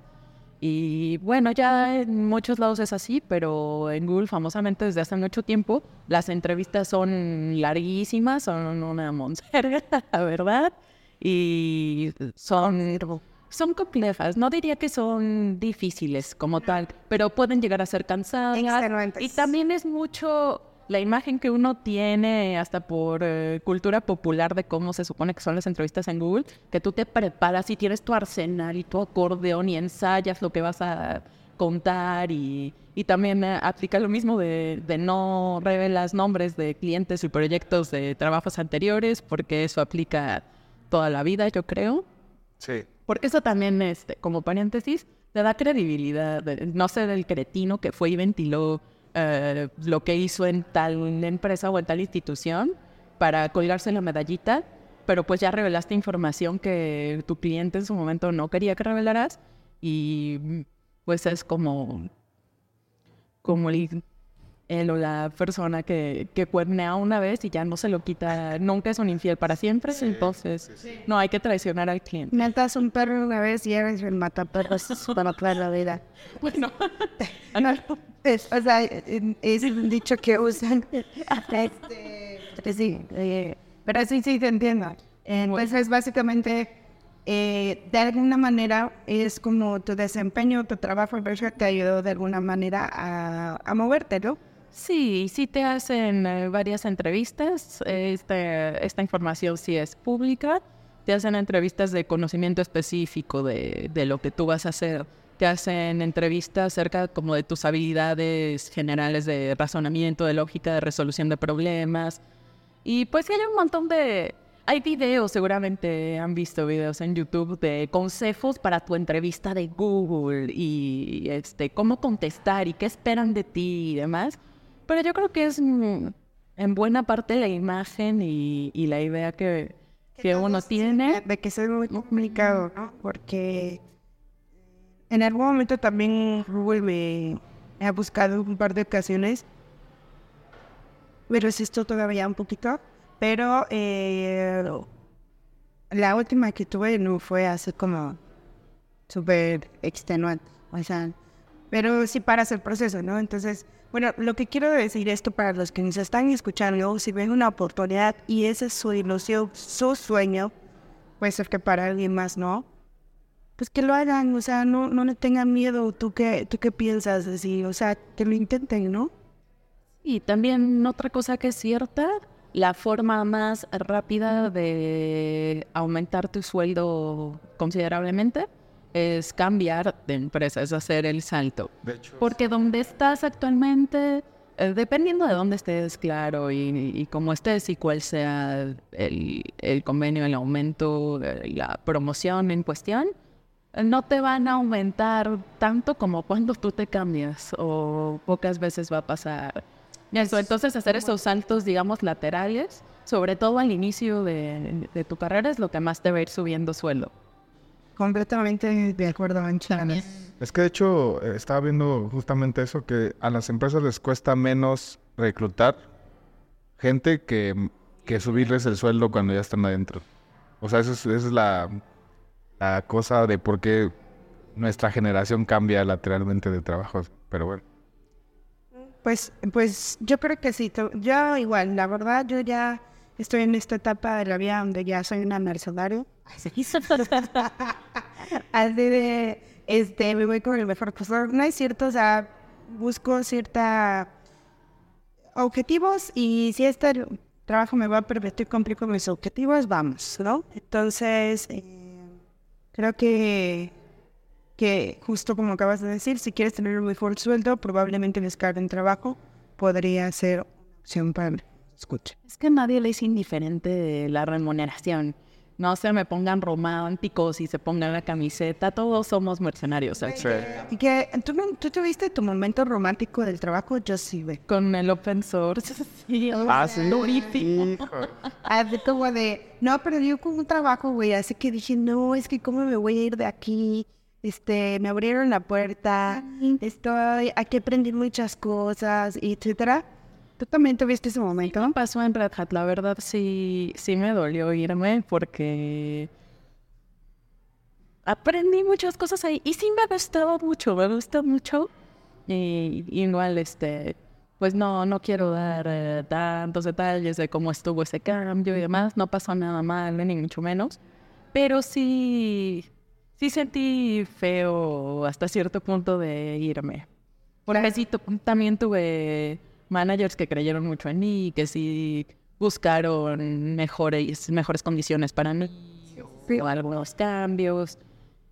Y bueno, ya en muchos lados es así, pero en Google famosamente desde hace mucho tiempo las entrevistas son larguísimas, son una monserga, la verdad, y son, son complejas. No diría que son difíciles como tal, pero pueden llegar a ser cansadas. Y también es mucho la imagen que uno tiene hasta por eh, cultura popular de cómo se supone que son las entrevistas en Google, que tú te preparas y tienes tu arsenal y tu acordeón y ensayas lo que vas a contar y, y también eh, aplica lo mismo de, de no revelas nombres de clientes y proyectos de trabajos anteriores porque eso aplica toda la vida, yo creo. Sí. Porque eso también, este, como paréntesis, te da credibilidad. de- No sé del cretino que fue y ventiló eh, lo que hizo en tal empresa o en tal institución para colgarse la medallita, pero pues ya revelaste información que tu cliente en su momento no quería que revelaras y pues es como, como el, él o la persona que, que cuernea una vez y ya no se lo quita, nunca es un infiel para siempre, entonces no hay que traicionar al cliente. Matas un perro una vez y eres el mataperros para toda la vida. Bueno, Es, o sea, eh, es un dicho que usan. Este, pues sí, eh, pero sí, sí, te entiendo. Entonces, básicamente, eh, de alguna manera, es como tu desempeño, tu trabajo, el te ayudó de alguna manera a, a moverte, ¿no? Sí, sí te hacen eh, varias entrevistas. Este, esta información sí es pública. Te hacen entrevistas de conocimiento específico de, lo que tú vas a hacer. Te hacen entrevistas acerca como de tus habilidades generales de razonamiento, de lógica, de resolución de problemas. Y pues hay un montón de... Hay videos, seguramente han visto videos en YouTube de consejos para tu entrevista de Google y este cómo contestar y qué esperan de ti y demás. Pero yo creo que es en buena parte la imagen y, y la idea que, que uno tiene. De que es muy complicado, ¿no? Porque en algún momento también Google me ha buscado un par de ocasiones, pero es esto todavía un poquito. Pero eh, la última que tuve no fue así como súper extenuante, o sea, pero sí para hacer proceso, ¿no? Entonces, bueno, lo que quiero decir esto para los que nos están escuchando, si ven una oportunidad y esa es su ilusión, su sueño, puede ser que para alguien más no, pues que lo hagan, o sea, no, no le tengan miedo, ¿tú qué, tú qué piensas así? O sea, que lo intenten, ¿no? Y también otra cosa que es cierta, la forma más rápida de aumentar tu sueldo considerablemente es cambiar de empresa, es hacer el salto. De hecho, Porque donde estás actualmente, eh, dependiendo de dónde estés, claro, y, y cómo estés y cuál sea el, el convenio, el aumento, la promoción en cuestión, no te van a aumentar tanto como cuando tú te cambias o pocas veces va a pasar eso. Entonces hacer esos saltos, digamos, laterales, sobre todo al inicio de, de tu carrera, es lo que más te va a ir subiendo sueldo. Completamente de acuerdo, Ancha. es que de hecho eh, estaba viendo justamente eso, que a las empresas les cuesta menos reclutar gente que, que subirles el sueldo cuando ya están adentro. O sea, eso es, esa es la, la cosa de por qué nuestra generación cambia lateralmente de trabajos. Pero bueno. Pues, pues yo creo que sí. Yo igual, la verdad, yo ya estoy en esta etapa de la vida donde ya soy una mercenario. Así de, este, me voy con el mejor postor. No es cierto, o sea, busco cierta objetivos y si este trabajo me va a permitir cumplir con mis objetivos, vamos, ¿no? Entonces, eh, creo que que justo como acabas de decir, si quieres tener un mejor sueldo, probablemente buscar un trabajo podría ser opción para nos escuche. Es que a nadie le es indiferente la remuneración. No se me pongan románticos y se pongan la camiseta. Todos somos mercenarios. Y que ¿tú, no- tú tuviste tu momento romántico del trabajo, yo sí, güey. Con el open source. Sí, Ah, sí. durísimo. Así como de, no, pero yo con un trabajo, güey, así que dije, no, es que cómo me voy a ir de aquí. Este, me abrieron la puerta, estoy, aquí aprendí muchas cosas, y etcétera. ¿Tú también tuviste ese momento? ¿Qué pasó en Red Hat? La verdad sí, sí me dolió irme porque aprendí muchas cosas ahí y sí me gustó mucho, me gustó mucho. Y igual, este, pues no, no quiero dar eh, tantos detalles de cómo estuvo ese cambio y demás. No pasó nada mal, ni mucho menos. Pero sí, sí sentí feo hasta cierto punto de irme. Porque sí, también tuve managers que creyeron mucho en mí, que sí buscaron mejores, mejores condiciones para mí, o algunos cambios.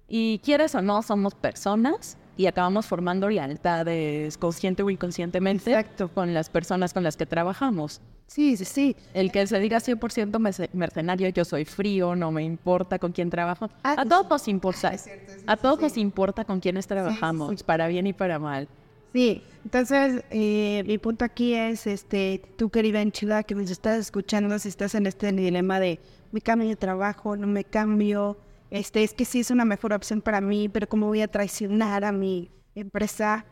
Y quieres o no, somos personas y acabamos formando lealtades consciente o inconscientemente Exacto. con las personas con las que trabajamos. Sí, sí, sí. El que se diga 100% merce- mercenario, yo soy frío, no me importa con quién trabajo. Ah, a sí. todos nos importa. Es cierto, sí, a todos sí. nos importa con quiénes trabajamos, para bien y para mal. Sí, entonces eh, mi punto aquí es, este, tú querida enchilada que nos estás escuchando, si estás en este dilema de me cambio de trabajo, no me cambio, este, es que sí es una mejor opción para mí, pero cómo voy a traicionar a mi empresa.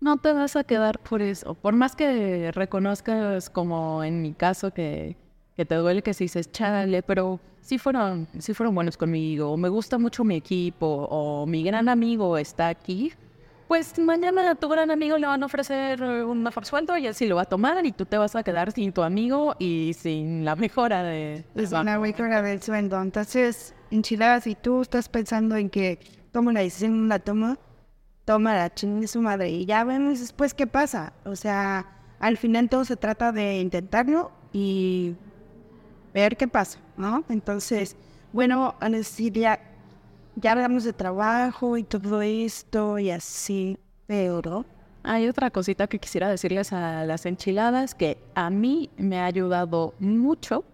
No te vas a quedar por eso. Por más que reconozcas, como en mi caso, que, que te duele que se dices, chale, pero sí fueron, sí fueron buenos conmigo, o me gusta mucho mi equipo, o mi gran amigo está aquí, pues mañana a tu gran amigo le van a ofrecer un mejor sueldo y él sí lo va a tomar y tú te vas a quedar sin tu amigo y sin la mejora de... Es una mejora del sueldo. Entonces, enchiladas, si tú estás pensando en que tomo la decisión, la tomo, toma la chingue su madre y ya vemos después qué pasa. O sea, al final todo se trata de intentarlo y ver qué pasa, ¿no? Entonces, bueno, Ana Cecilia, ya hablamos de trabajo y todo esto y así, pero Hay otra cosita que quisiera decirles a las enchiladas que a mí me ha ayudado mucho.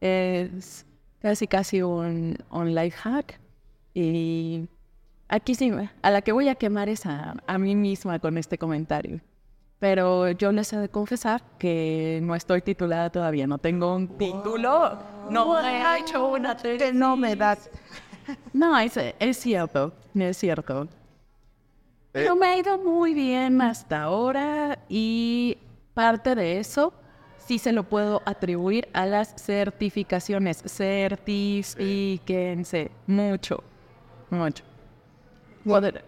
Es casi casi un, un life hack. Y aquí sí, a la que voy a quemar es a, a mí misma con este comentario. Pero yo les he de confesar que no estoy titulada todavía, no tengo un título, no he hecho una qué novedad. No, es, es cierto, es cierto. Pero me ha ido muy bien hasta ahora y parte de eso sí se lo puedo atribuir a las certificaciones. Certifíquense mucho, mucho. Poder-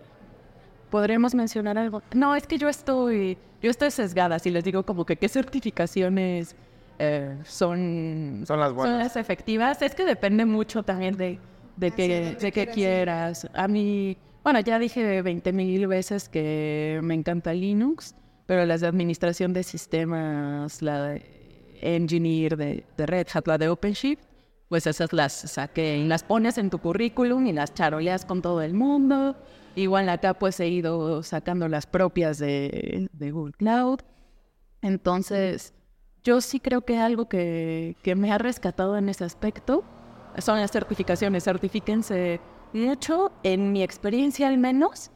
¿Podremos mencionar algo? No, es que yo estoy, yo estoy sesgada. Si les digo como que qué certificaciones eh, son, Son las buenas. las efectivas, es que depende mucho también de, de, que, de qué quieras. A mí, bueno, ya dije 20 mil veces que me encanta Linux, pero las de administración de sistemas, la de Engineer de, de Red Hat, la de OpenShift, pues esas las saqué y las pones en tu currículum y las charoleas con todo el mundo. Igual acá pues he ido sacando las propias de, de Google Cloud. Entonces, yo sí creo que algo que, que me ha rescatado en ese aspecto son las certificaciones. Certifíquense mucho, en mi experiencia al menos,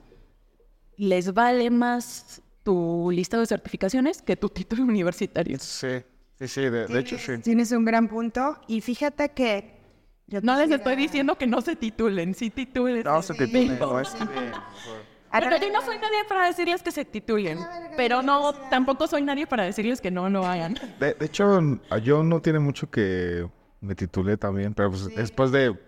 les vale más tu lista de certificaciones que tu título universitario. Sí, sí, sí, de, de hecho sí. Tienes un gran punto y fíjate que... yo No les estoy diciendo que no se titulen, sí titulen. No se titule, no es que- Pero yo no soy nadie para decirles que se titulen, pero no, tampoco soy nadie para decirles que no lo hagan. De, de hecho, yo no tiene mucho que me titulé también, pero pues después de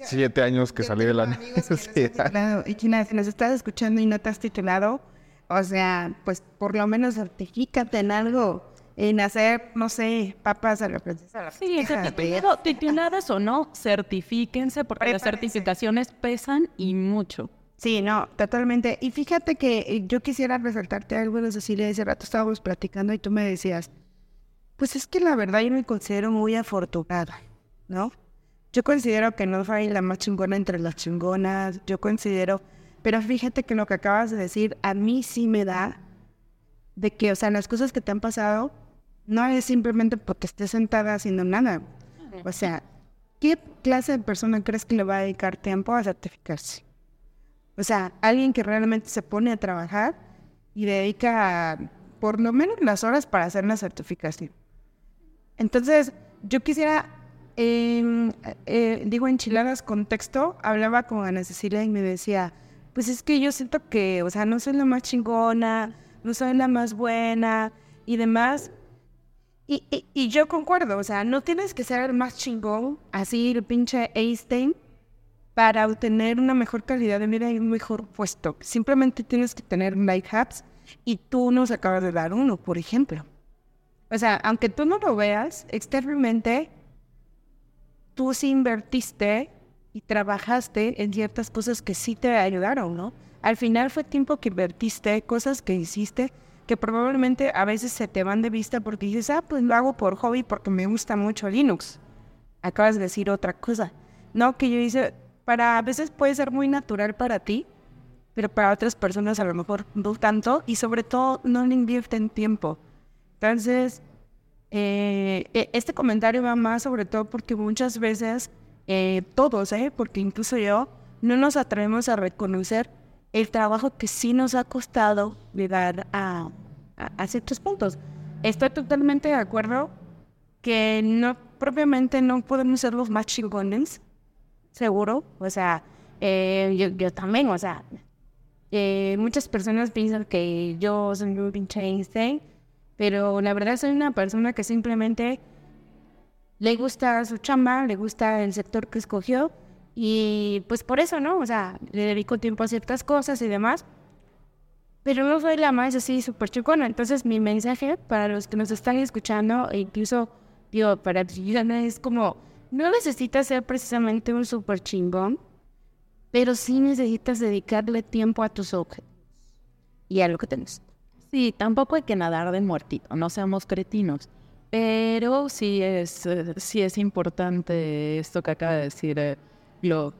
siete años que salí de la universidad. Claro, y China, si nos estás escuchando y no te has titulado, o sea, pues por lo menos certifícate en algo, en hacer, no sé, papas a la princesa. Sí, titulado, tituladas o no, certifíquense porque las certificaciones pesan y mucho. Sí, no, totalmente. Y fíjate que eh, yo quisiera resaltarte algo, Cecilia, ese rato estábamos platicando y tú me decías, pues es que la verdad yo me considero muy afortunada, ¿no? Yo considero que no soy la más chingona entre las chingonas, yo considero, pero fíjate que lo que acabas de decir a mí sí me da de que, o sea, las cosas que te han pasado no es simplemente porque estés sentada haciendo nada. O sea, ¿qué clase de persona crees que le va a dedicar tiempo a certificarse? O sea, alguien que realmente se pone a trabajar y dedica por lo menos las horas para hacer la certificación. Entonces, yo quisiera, eh, digo enchiladas contexto, hablaba con Ana Cecilia y me decía, pues es que yo siento que, o sea, no soy la más chingona, no soy la más buena y demás. Y, y, y yo concuerdo, o sea, no tienes que ser el más chingón, así el pinche Einstein, para obtener una mejor calidad de vida y un mejor puesto. Simplemente tienes que tener life hacks y tú nos acabas de dar uno, por ejemplo. O sea, aunque tú no lo veas externamente, tú sí invertiste y trabajaste en ciertas cosas que sí te ayudaron, ¿no? Al final fue tiempo que invertiste, cosas que hiciste que probablemente a veces se te van de vista porque dices, ah, pues lo hago por hobby porque me gusta mucho Linux. Acabas de decir otra cosa. No, que yo hice, para a veces puede ser muy natural para ti, pero para otras personas a lo mejor no tanto y sobre todo no le invierten tiempo. Entonces, eh, e, este comentario va más sobre todo porque muchas veces eh, todos, ¿eh? porque incluso yo, no nos atrevemos a reconocer el trabajo que sí nos ha costado llegar a, ciertos puntos. Estoy totalmente de acuerdo que no propiamente no podemos ser los más chingones, seguro. O sea, eh, yo, también, o sea, muchas personas piensan que yo soy un pinche pero la verdad soy una persona que simplemente le gusta su chamba, le gusta el sector que escogió y pues por eso, ¿no? O sea, le dedico tiempo a ciertas cosas y demás. Pero no soy la más así súper chicona. Entonces mi mensaje para los que nos están escuchando, e incluso, digo, para ti es como, no necesitas ser precisamente un súper chingón, pero sí necesitas dedicarle tiempo a tus objetos y a lo que tienes. Sí, tampoco hay que nadar de muertito, no seamos cretinos. Pero sí es, eh, sí es importante esto que acaba de decir eh, lo,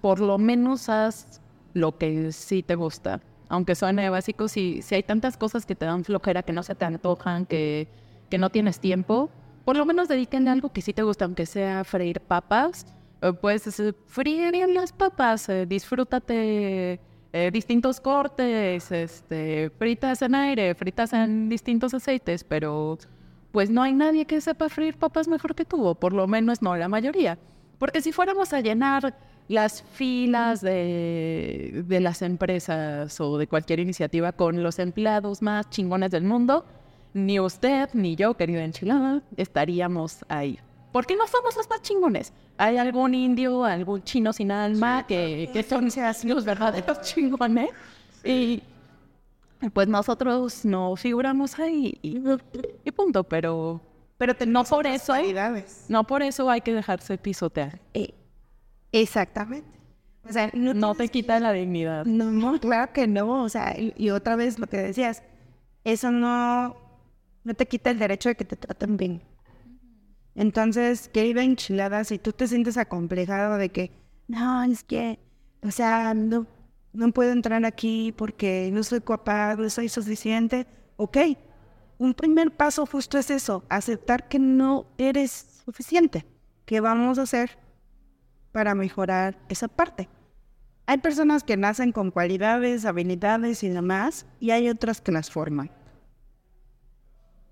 por lo menos haz lo que sí te gusta. Aunque suene básico, si, si hay tantas cosas que te dan flojera, que no se te antojan, que, que no tienes tiempo, por lo menos dedíquenle algo que sí te gusta, aunque sea freír papas. Pues freír las papas, eh, disfrútate eh, distintos cortes, este, fritas en aire, fritas en distintos aceites, pero pues no hay nadie que sepa freír papas mejor que tú, por lo menos no la mayoría. Porque si fuéramos a llenar las filas de, las empresas o de cualquier iniciativa con los empleados más chingones del mundo, ni usted ni yo, querido enchilada, estaríamos ahí. Porque no somos los más chingones. Hay algún indio, algún chino sin alma que, que son los verdaderos chingones. Y pues nosotros no figuramos ahí y, y punto, pero pero no por eso, no por eso hay que dejarse pisotear. Eh, exactamente. O sea, no, te quita la dignidad. No, claro que no. O sea, y, otra vez lo que decías, eso no, no te quita el derecho de que te traten bien. Entonces, querida enchilada, si tú te sientes acomplejado de que, no, es que, o sea, no, no puedo entrar aquí porque no soy capaz, no soy suficiente, ok, un primer paso justo es eso, aceptar que no eres suficiente. ¿Qué vamos a hacer para mejorar esa parte? Hay personas que nacen con cualidades, habilidades y demás, y hay otras que las forman.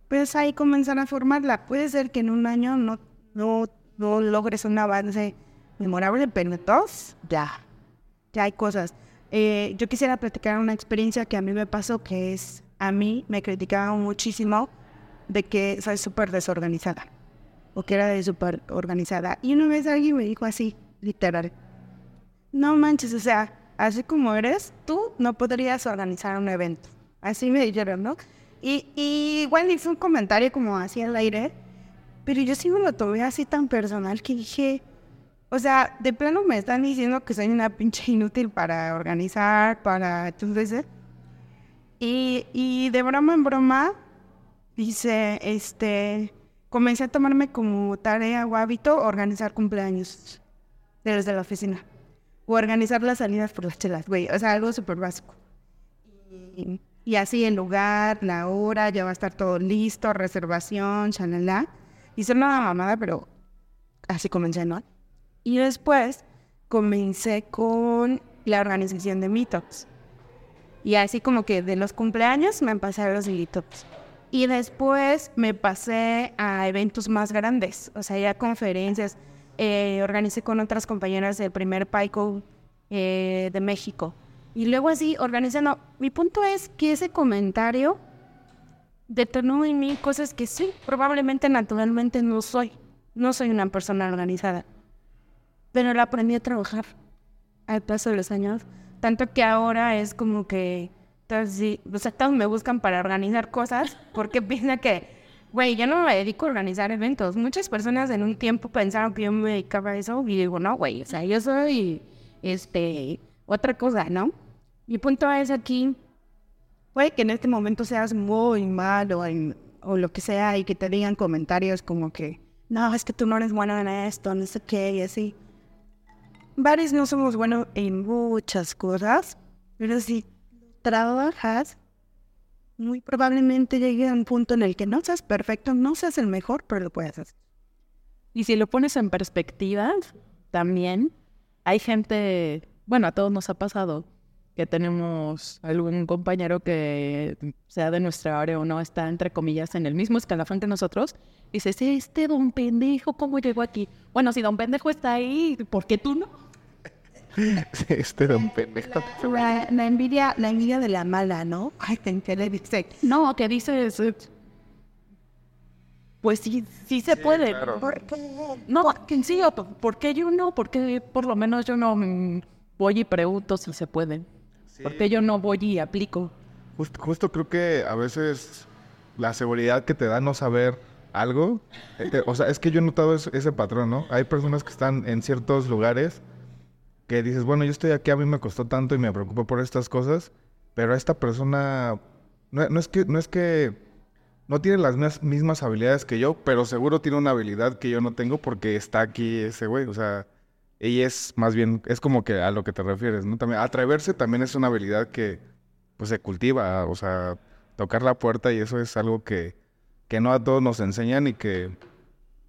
Pues ahí comenzar a formarla. Puede ser que en un año no, no, no logres un avance memorable, pero dos, ya, ya hay cosas. Eh, yo quisiera platicar una experiencia que a mí me pasó, que es a mí me criticaban muchísimo de que soy súper desorganizada o que era de súper organizada. Y una vez alguien me dijo así, literal, no manches, o sea, así como eres, tú no podrías organizar un evento. Así me dijeron, ¿no? Y, y igual hice un comentario como así al aire, pero yo sí me lo tomé así tan personal que dije, o sea, de plano me están diciendo que soy una pinche inútil para organizar, para... Entonces, y, y de broma en broma, dice, este, comencé a tomarme como tarea o hábito organizar cumpleaños desde la oficina. O organizar las salidas por las chelas, güey. O sea, algo súper básico. Y, y, así el lugar, la hora, ya va a estar todo listo, reservación, chalala. Hice una mamada, pero así comencé, ¿no? Y después comencé con la organización de meetups. Y así como que de los cumpleaños me pasé a los meetups. Y después me pasé a eventos más grandes, o sea, ya conferencias. Eh, organicé con otras compañeras del primer PICO eh, de México. Y luego así, organizando. Mi punto es que ese comentario detonó en mí cosas que sí, probablemente naturalmente no soy. No soy una persona organizada. Pero la aprendí a trabajar al paso de los años. Tanto que ahora es como que, sí, o sea, todos me buscan para organizar cosas porque piensan que, Güey, yo no me dedico a organizar eventos. Muchas personas en un tiempo pensaron que yo me dedicaba a eso y digo, no, güey, o sea, yo soy, este, otra cosa, ¿no? Mi punto es aquí, güey, que en este momento seas muy malo en- o lo que sea y que te digan comentarios como que, no, es que tú no eres bueno en esto, no sé qué, y así. Varios no somos buenos en muchas cosas, pero si trabajas, muy probablemente llegue a un punto en el que no seas perfecto, no seas el mejor, pero lo puedes hacer. Y si lo pones en perspectiva, también hay gente, bueno, a todos nos ha pasado que tenemos algún compañero que sea de nuestra área o no, está entre comillas en el mismo escalafón que nosotros, y dices, este don pendejo, ¿cómo llegó aquí? Bueno, si don pendejo está ahí, ¿por qué tú no? este don pendejo. La, la envidia, la envidia de la mala, ¿no? Ay, que le dice, No, que dices, pues sí, sí se puede. claro. ¿por qué? No, que sí, o por ¿por qué yo no? ¿Por qué por lo menos yo no mm, voy y pregunto si se puede? ¿Por qué yo no voy y aplico? Justo, justo creo que a veces la seguridad que te da no saber algo, eh, te- o sea, es que yo he notado es- ese patrón, ¿no? Hay personas que están en ciertos lugares que dices, bueno, yo estoy aquí, a mí me costó tanto y me preocupo por estas cosas, pero esta persona no, no es que no es que no tiene las mis- mismas habilidades que yo, pero seguro tiene una habilidad que yo no tengo porque está aquí ese güey, o sea, ella es más bien, es como que a lo que te refieres, ¿no? También atreverse también es una habilidad que pues se cultiva, o sea, tocar la puerta y eso es algo que, que no a todos nos enseñan y que,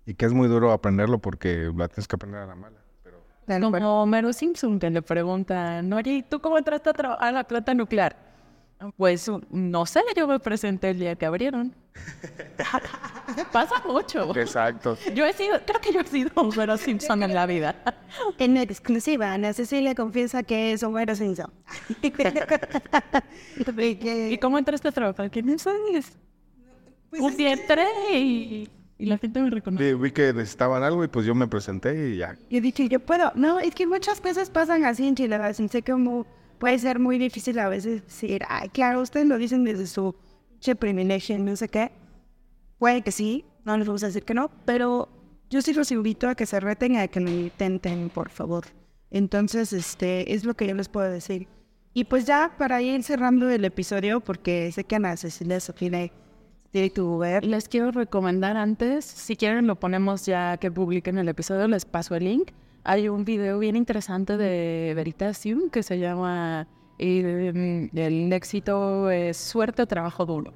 y que es muy duro aprenderlo porque la tienes que aprender a la mala. Pero... Como Homero Simpson que le preguntan, oye, ¿y tú cómo entraste a trabajar a la planta nuclear? Pues no sé, yo me presenté el día que abrieron. Pasa mucho. Exacto. Yo he sido, creo que yo he sido Homero Simpson en la vida. En exclusiva, Ana Cecilia confiesa que es Homero Simpson. Y que- ¿Y cómo entraste a trabajar? ¿Quién es? Un día entré y, y la gente me reconoce. Vi, vi que necesitaban algo y pues yo me presenté y ya. Yo dije, yo puedo. No, es que muchas veces pasan así en Chile. así Sé como puede ser muy difícil a veces decir, ay, claro, ustedes lo dicen desde su che privilegio, no sé qué. Puede que sí, no les vamos a decir que no, pero yo sí los invito a que se reten y a que lo intenten, por favor. Entonces, este, es lo que yo les puedo decir. Y pues ya para ir cerrando el episodio, porque sé que Ana Cecilia se tiene, que ver. Les quiero recomendar antes, si quieren lo ponemos ya que publiquen el episodio, les paso el link. Hay un video bien interesante de Veritasium que se llama eh, El éxito es suerte o trabajo duro.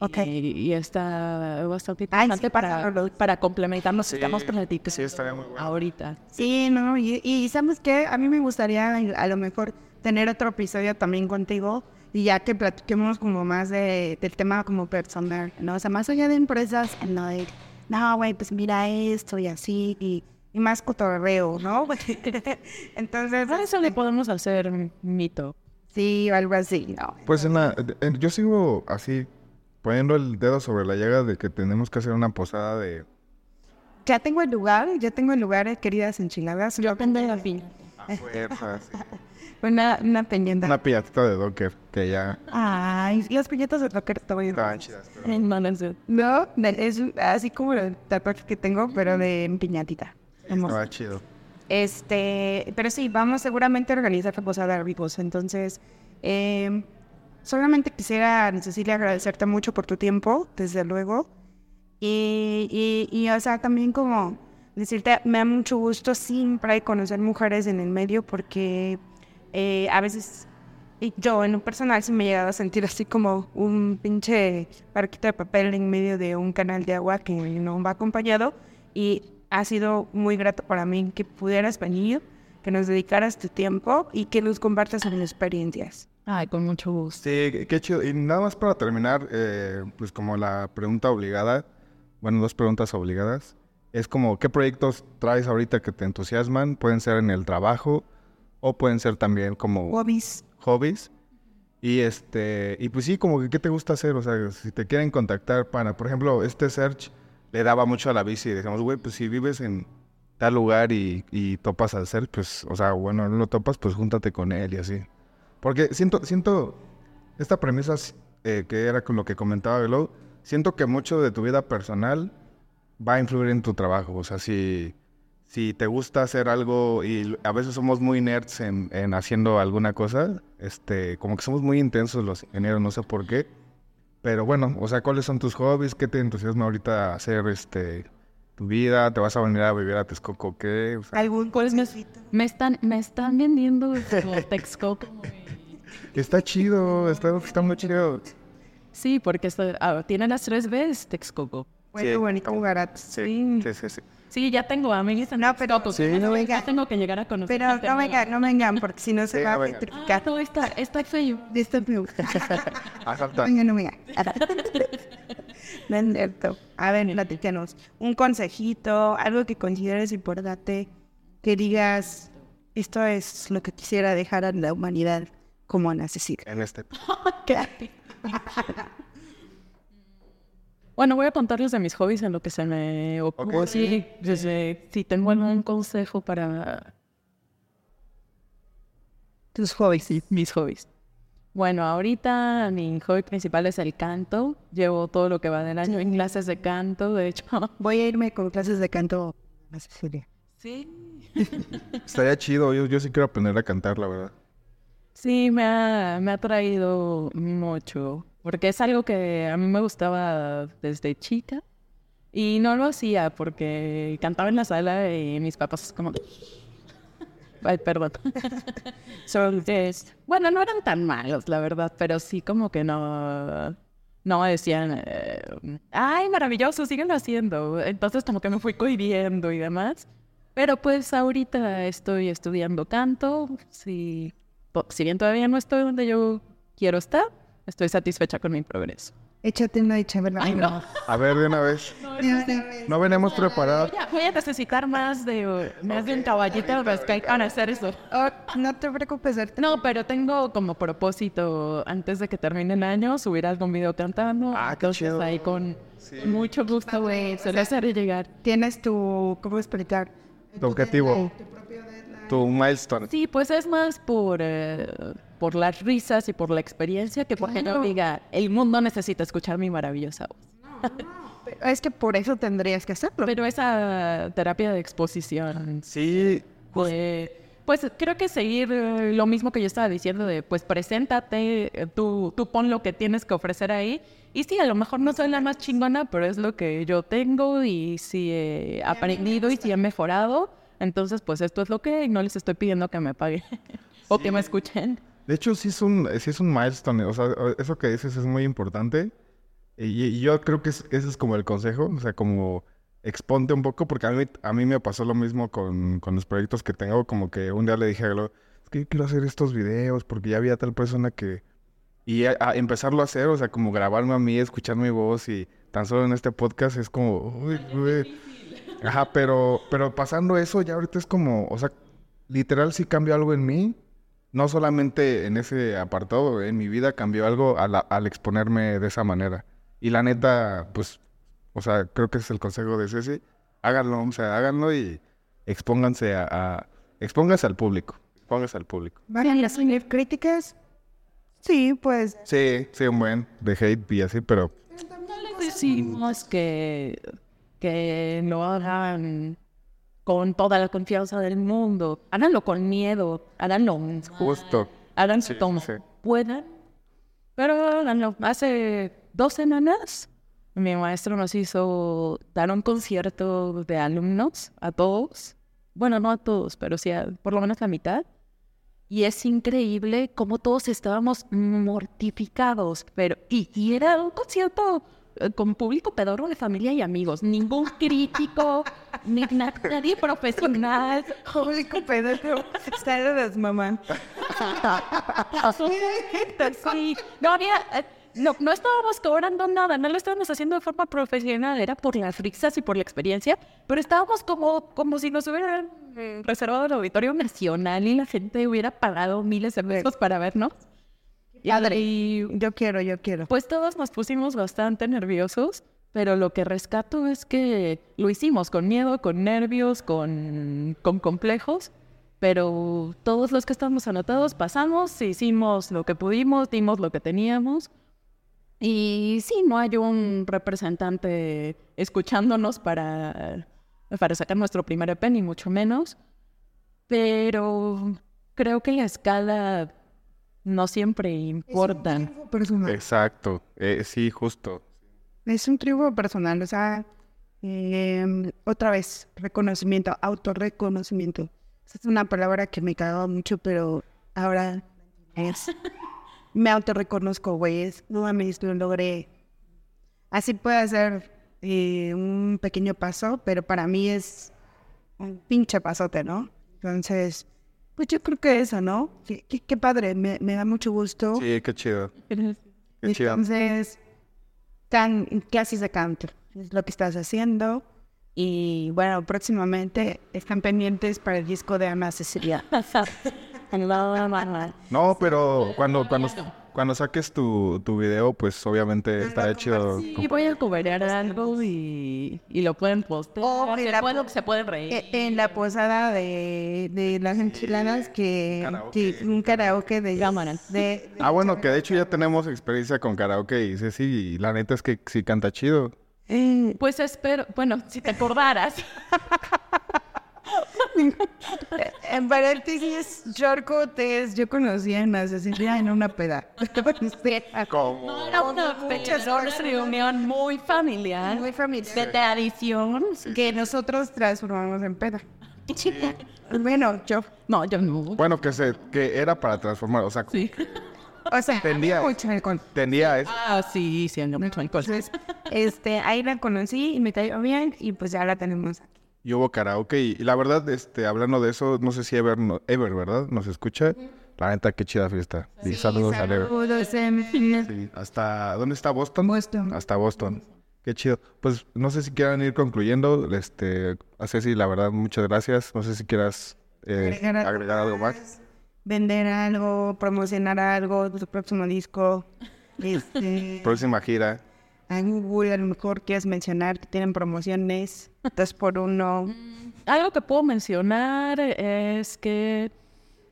Ok. Y, y está bastante Ay, interesante sí, para, para complementar los que estamos Sí, platicando sí, estaría muy bueno. ahorita. Sí, no, y, y ¿sabes qué? A mí me gustaría a lo mejor tener otro episodio también contigo y ya que platiquemos como más de, del tema como personal, ¿no? O sea, más allá de empresas, no de, no, güey, pues mira esto y así, y, y más cotorreo, ¿no? Entonces, A eso le podemos hacer mito. sí, o algo así, ¿no? Pues en la, en- yo sigo así poniendo el dedo sobre la llaga de que tenemos que hacer una posada de... Ya tengo el lugar, ya tengo el lugar, eh, queridas enchiladas. Yo aprendí la piña. A fuerzas, sí. Una, una piñata. Una piñatita de Docker que ya Ay, las piñatas de rocker estoy estaban chidas. pero- No, es así como el tatuaje que tengo, pero de piñatita. Hermoso. Estaba chido. Este, pero sí, vamos seguramente a organizar la posada de ricos. Entonces, eh, solamente quisiera, Cecilia, agradecerte mucho por tu tiempo, desde luego. Y, y, y, o sea, también como decirte, me da mucho gusto siempre conocer mujeres en el medio porque eh, a veces y yo en lo personal sí me he llegado a sentir así como un pinche barquito de papel en medio de un canal de agua que no va acompañado y ha sido muy grato para mí que pudieras venir, que nos dedicaras tu tiempo y que nos compartas tus experiencias. Ay, con mucho gusto. Sí, qué- qué chido. Y nada más para terminar, eh, pues como la pregunta obligada, bueno, dos preguntas obligadas. Es como, ¿qué proyectos traes ahorita que te entusiasman? Pueden ser en el trabajo o pueden ser también como Hobbies. hobbies. Y este, y pues sí, como que qué te gusta hacer, o sea, si te quieren contactar para, por ejemplo, este search le daba mucho a la bici y decíamos, güey, pues si vives en tal lugar y, y topas al search, pues, o sea, bueno, no lo topas, pues júntate con él y así. Porque siento, siento, esta premisa eh, que era con lo que comentaba Velo, siento que mucho de tu vida personal va a influir en tu trabajo. O sea, si, si te gusta hacer algo y a veces somos muy nerds en, en haciendo alguna cosa, este, como que somos muy intensos los ingenieros, no sé por qué. Pero bueno, o sea, ¿cuáles son tus hobbies? ¿Qué te entusiasma ahorita hacer este tu vida? ¿Te vas a venir a vivir a Texcoco? ¿Qué? O sea, ¿Algún Pues me, consejito? me están, me están vendiendo Texcoco. está chido, está, está muy chido. Sí, porque esto- ah, tiene las tres veces Texcoco. Bueno, Sí. bonito lugar. Sí, sí, sí. sí. Sí, ya tengo amigos en No, pero-. Sí. No venga. Ya tengo que llegar a conocer. Pero gente no vengan, no vengan, porque si no se Sí, va no a vengan. Ah, petrificar. no, está, está feo. Esto me gusta. Asalta. Venga, no venga. No es cierto. A ver, platícanos. Un consejito, algo que consideres importante, que digas, esto es lo que quisiera dejar a la humanidad como necesita. En este. Bueno, voy a contarles de mis hobbies en lo que se me ocurre. Sí. Sí, desde- si tengo algún consejo para Tus hobbies. mis hobbies. Bueno, ahorita mi hobby principal es el canto. Llevo todo lo que va del año en clases de canto, de hecho. Voy a irme con clases de canto a Cecilia. Sí. Estaría chido, yo, yo sí quiero aprender a cantar, la verdad. Sí, me ha, me ha traído mucho, porque es algo que a mí me gustaba desde chica y no lo hacía porque cantaba en la sala y mis papás como... Ay, perdón. Son es- Bueno, no eran tan malos, la verdad, pero sí como que no... No decían, eh, ay, maravilloso, síguelo haciendo. Entonces como que me fui cohibiendo y demás. Pero pues ahorita estoy estudiando canto. Si, si bien todavía no estoy donde yo quiero estar, estoy satisfecha con mi progreso. Échate una dicha, ¿verdad? Ay, no. A ver, de una vez. No venimos preparados. Voy a necesitar más de, más de un caballito de Sky para hacer eso. Oh, no te preocupes, No, pero tengo como propósito, antes de que termine el año, subir algún video cantando. Ah, qué Entonces chido. ahí con mucho gusto, güey, se lo haré llegar. tienes tu, ¿cómo explicar? Tu objetivo. Tu milestone. Sí, pues es más por, eh, por las risas y por la experiencia que porque no diga, el mundo necesita escuchar mi maravillosa voz. Pero Es que por eso tendrías que hacerlo. Pero esa terapia de exposición, Sí, pues, pues creo que seguir eh, lo mismo que yo estaba diciendo de, pues preséntate, eh, tú, tú pon lo que tienes que ofrecer ahí. Y sí, a lo mejor no soy la más chingona, pero es lo que yo tengo y sí he aprendido y sí he mejorado. Entonces, pues esto es lo que no les estoy pidiendo que me paguen o que me escuchen. De hecho, sí es un, sí es un milestone. O sea, eso que dices es muy importante. Y, y yo creo que es- ese es como el consejo. O sea, como exponte un poco, porque a mí, a mí me pasó lo mismo con, con los proyectos que tengo. Como que un día le dije a Glo, es que yo quiero hacer estos videos porque ya había tal persona que... Y a, a empezarlo a hacer, o sea, como grabarme a mí, escuchar mi voz y tan solo en este podcast es como... Uy, güey. Ajá, pero, pero pasando eso ya ahorita es como, o sea, literal sí cambió algo en mí. No solamente en ese apartado, en mi vida cambió algo al, al exponerme de esa manera. Y la neta, pues, o sea, creo que es el consejo de Ceci. Háganlo, o sea, háganlo y expónganse a, a- expónganse al público. Expónganse al público. ¿Van a recibir críticas? Sí, pues Sí, sí, un buen de hate y así, pero No les decimos que, que lo hagan con toda la confianza del mundo. Háganlo con miedo, háganlo justo. Háganlo Sí, como sí. puedan. Pero háganlo. Hace dos semanas mi maestro nos hizo dar un concierto de alumnos a todos. Bueno, no a todos, pero sí a por lo menos la mitad. Y es increíble cómo todos estábamos mortificados. Pero, y, y era un concierto con público pedorro de familia y amigos. Ningún crítico, ni na- nadie profesional. público pedófilo. Saludos, mamá. Sí, no había, eh, no, no estábamos cobrando nada, no lo estábamos haciendo de forma profesional, era por las risas y por la experiencia, pero estábamos como, como si nos hubieran eh, reservado el auditorio nacional y la gente hubiera pagado miles de pesos para vernos. Y, y, Yo quiero, yo quiero. pues todos nos pusimos bastante nerviosos, pero lo que rescato es que lo hicimos con miedo, con nervios, con, con complejos, pero todos los que estamos anotados pasamos, hicimos lo que pudimos, dimos lo que teníamos Y sí, no hay un representante escuchándonos para, para sacar nuestro primer EP, ni mucho menos. Pero creo que la escala no siempre importa. Personal. Exacto. Eh, sí, justo. Es un triunfo personal, o sea, em, otra vez, reconocimiento, autorreconocimiento. Esa es una palabra que me cagaba mucho, pero ahora es. Me autorreconozco, güey. Es, no mames, lo logré. Así puede ser eh, un pequeño paso, pero para mí es un pinche pasote, ¿no? Entonces, pues yo creo que eso, ¿no? Qué, qué- qué padre, me, me da mucho gusto. Sí, qué chido. Qué chido. Entonces, tan, casi se counter. Es lo que estás haciendo. Y bueno, próximamente están pendientes para el disco de Ana Cecilia. No, pero cuando, cuando, cuando saques tu, tu video, pues obviamente estará chido. Y voy a coberear algo y, y lo pueden postear. Oh, se, mira, pueden, se pueden reír. Eh, En la posada de, de las enchiladas que... Karaoke. sí, un karaoke de... Cámara. De, Ah, bueno, que de hecho ya tenemos experiencia con karaoke y Ceci, y la neta es que sí canta chido. Eh, Pues espero, bueno, si te acordaras. en paréntesis, shortcotes, yo conocí a Ana Cecilia en una peda. ¿Cómo? Era una reunión muy familiar. Muy familiar. De tradición. que nosotros transformamos en peda. Bueno, yo. No, yo no. Bueno, que se, que era para transformar, o sea, Sí. O sea, Tendía- mucho alcohol. tendía eso. Ah, sí, sí, mucho alcohol. Entonces, este, ahí la conocí y me cayó bien y pues ya la tenemos aquí. Y hubo karaoke y, y la verdad, este, hablando de eso, no sé si Ever, no- Ever ¿verdad? Nos escucha. La neta, qué chida fiesta. Y saludos a Ever. Saludos, em, Sí, hasta, ¿dónde está Boston? Boston. Hasta Boston. Qué chido. Pues no sé si quieran ir concluyendo. Este, a Ceci, la verdad, muchas gracias. No sé si quieras eh, Agregar algo agregar algo más. Vender algo, promocionar algo, tu próximo disco. Este, Próxima gira. A Google a lo mejor quieres mencionar que tienen promociones, dos por uno. Algo que puedo mencionar es que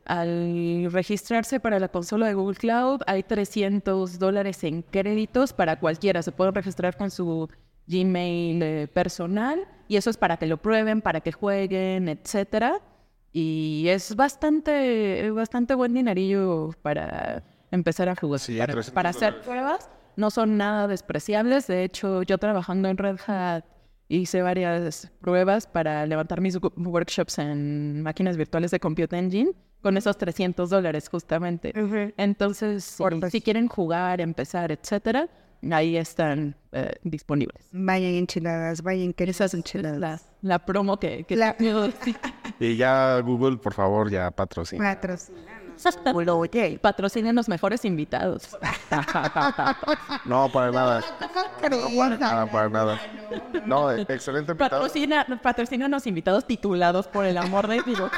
al registrarse para la consola de Google Cloud hay 300 dólares en créditos para cualquiera. Se pueden registrar con su Gmail eh, personal y eso es para que lo prueben, para que jueguen, etcétera. Y es bastante, bastante buen dinerillo para empezar a jugar. Sí, para, 300 para hacer pruebas no son nada despreciables. De hecho, yo trabajando en Red Hat hice varias pruebas para levantar mis wo- workshops en máquinas virtuales de Compute Engine con esos 300 dólares justamente. Entonces, si, quieren jugar, empezar, etcétera, ahí están eh, disponibles. Vayan enchiladas, vayan que esas Es enchiladas. la, la promo que, que La-. Y ya Google, por favor, ya patrocina. Patrocínanos. Oye, patrocinan los mejores invitados. No, para nada. Nada, para nada. No, excelente invitado. Patrocina, patrocinan los invitados titulados por el amor de Dios.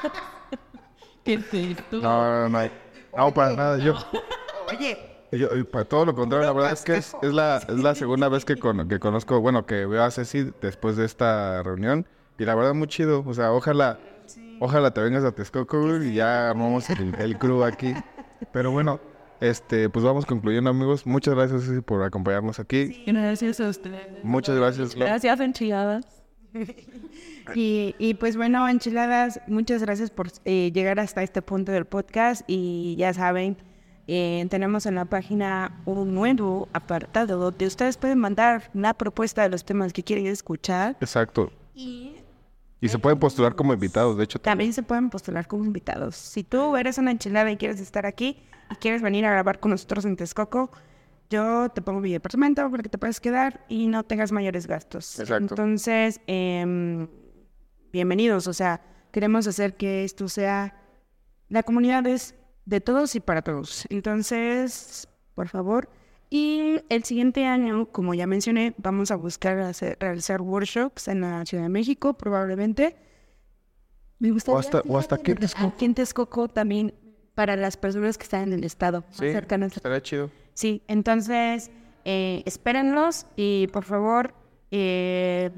¿Qué es esto? No, no, no. No, para nada. Yo, oye, yo, para todo lo contrario, la verdad es que es, es la, es la segunda vez que, con- que conozco, bueno, que veo a Ceci después de esta reunión. Y la verdad, muy chido. O sea, ojalá, ojalá te vengas a Texcoco güey, y ya armamos el, el crew aquí. Pero bueno, este, pues vamos concluyendo, amigos. Muchas gracias, Ceci, por acompañarnos aquí. Gracias a ustedes. Muchas gracias, Glo. Gracias, enchiladas. Y, y pues bueno, enchiladas, muchas gracias por eh, llegar hasta este punto del podcast y ya saben, eh, tenemos en la página un nuevo apartado donde ustedes pueden mandar la propuesta de los temas que quieren escuchar Exacto. y Y se pueden postular como invitados, de hecho. también se pueden postular como invitados. Si tú eres una enchilada y quieres estar aquí y quieres venir a grabar con nosotros en Texcoco, yo te pongo mi departamento para que te puedas quedar y no tengas mayores gastos. Exacto. Entonces, em, bienvenidos. O sea, queremos hacer que esto sea... La comunidad es de todos y para todos. Entonces, por favor. Y el siguiente año, como ya mencioné, vamos a buscar hacer- realizar workshops en la Ciudad de México, probablemente. Me gustaría O hasta- o hasta aquí en Texcoco. Aquí en Texcoco también para las personas que están en el estado más Sí, cercanas. estaría chido. Sí, entonces eh, espérenlos y por favor eh,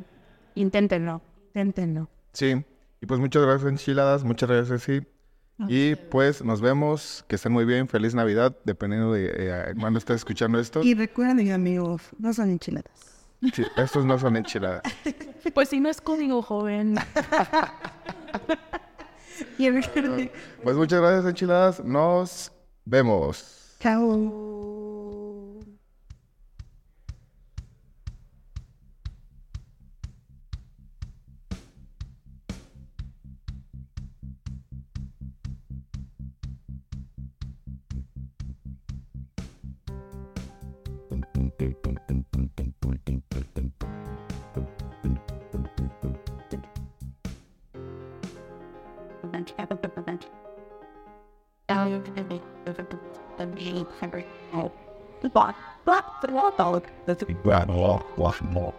inténtenlo, inténtenlo. Sí. Y pues muchas gracias, enchiladas. Muchas gracias, Ceci. Y pues nos vemos, que estén muy bien, feliz Navidad, dependiendo de eh, cuándo estés escuchando esto. Y recuerden, amigos, no son enchiladas. Sí, estos no son enchiladas. Pues si no es código joven. Y recuerden, Pues muchas gracias, enchiladas. Nos vemos. chao. dat. Dat... Ik ben wel, wat nog.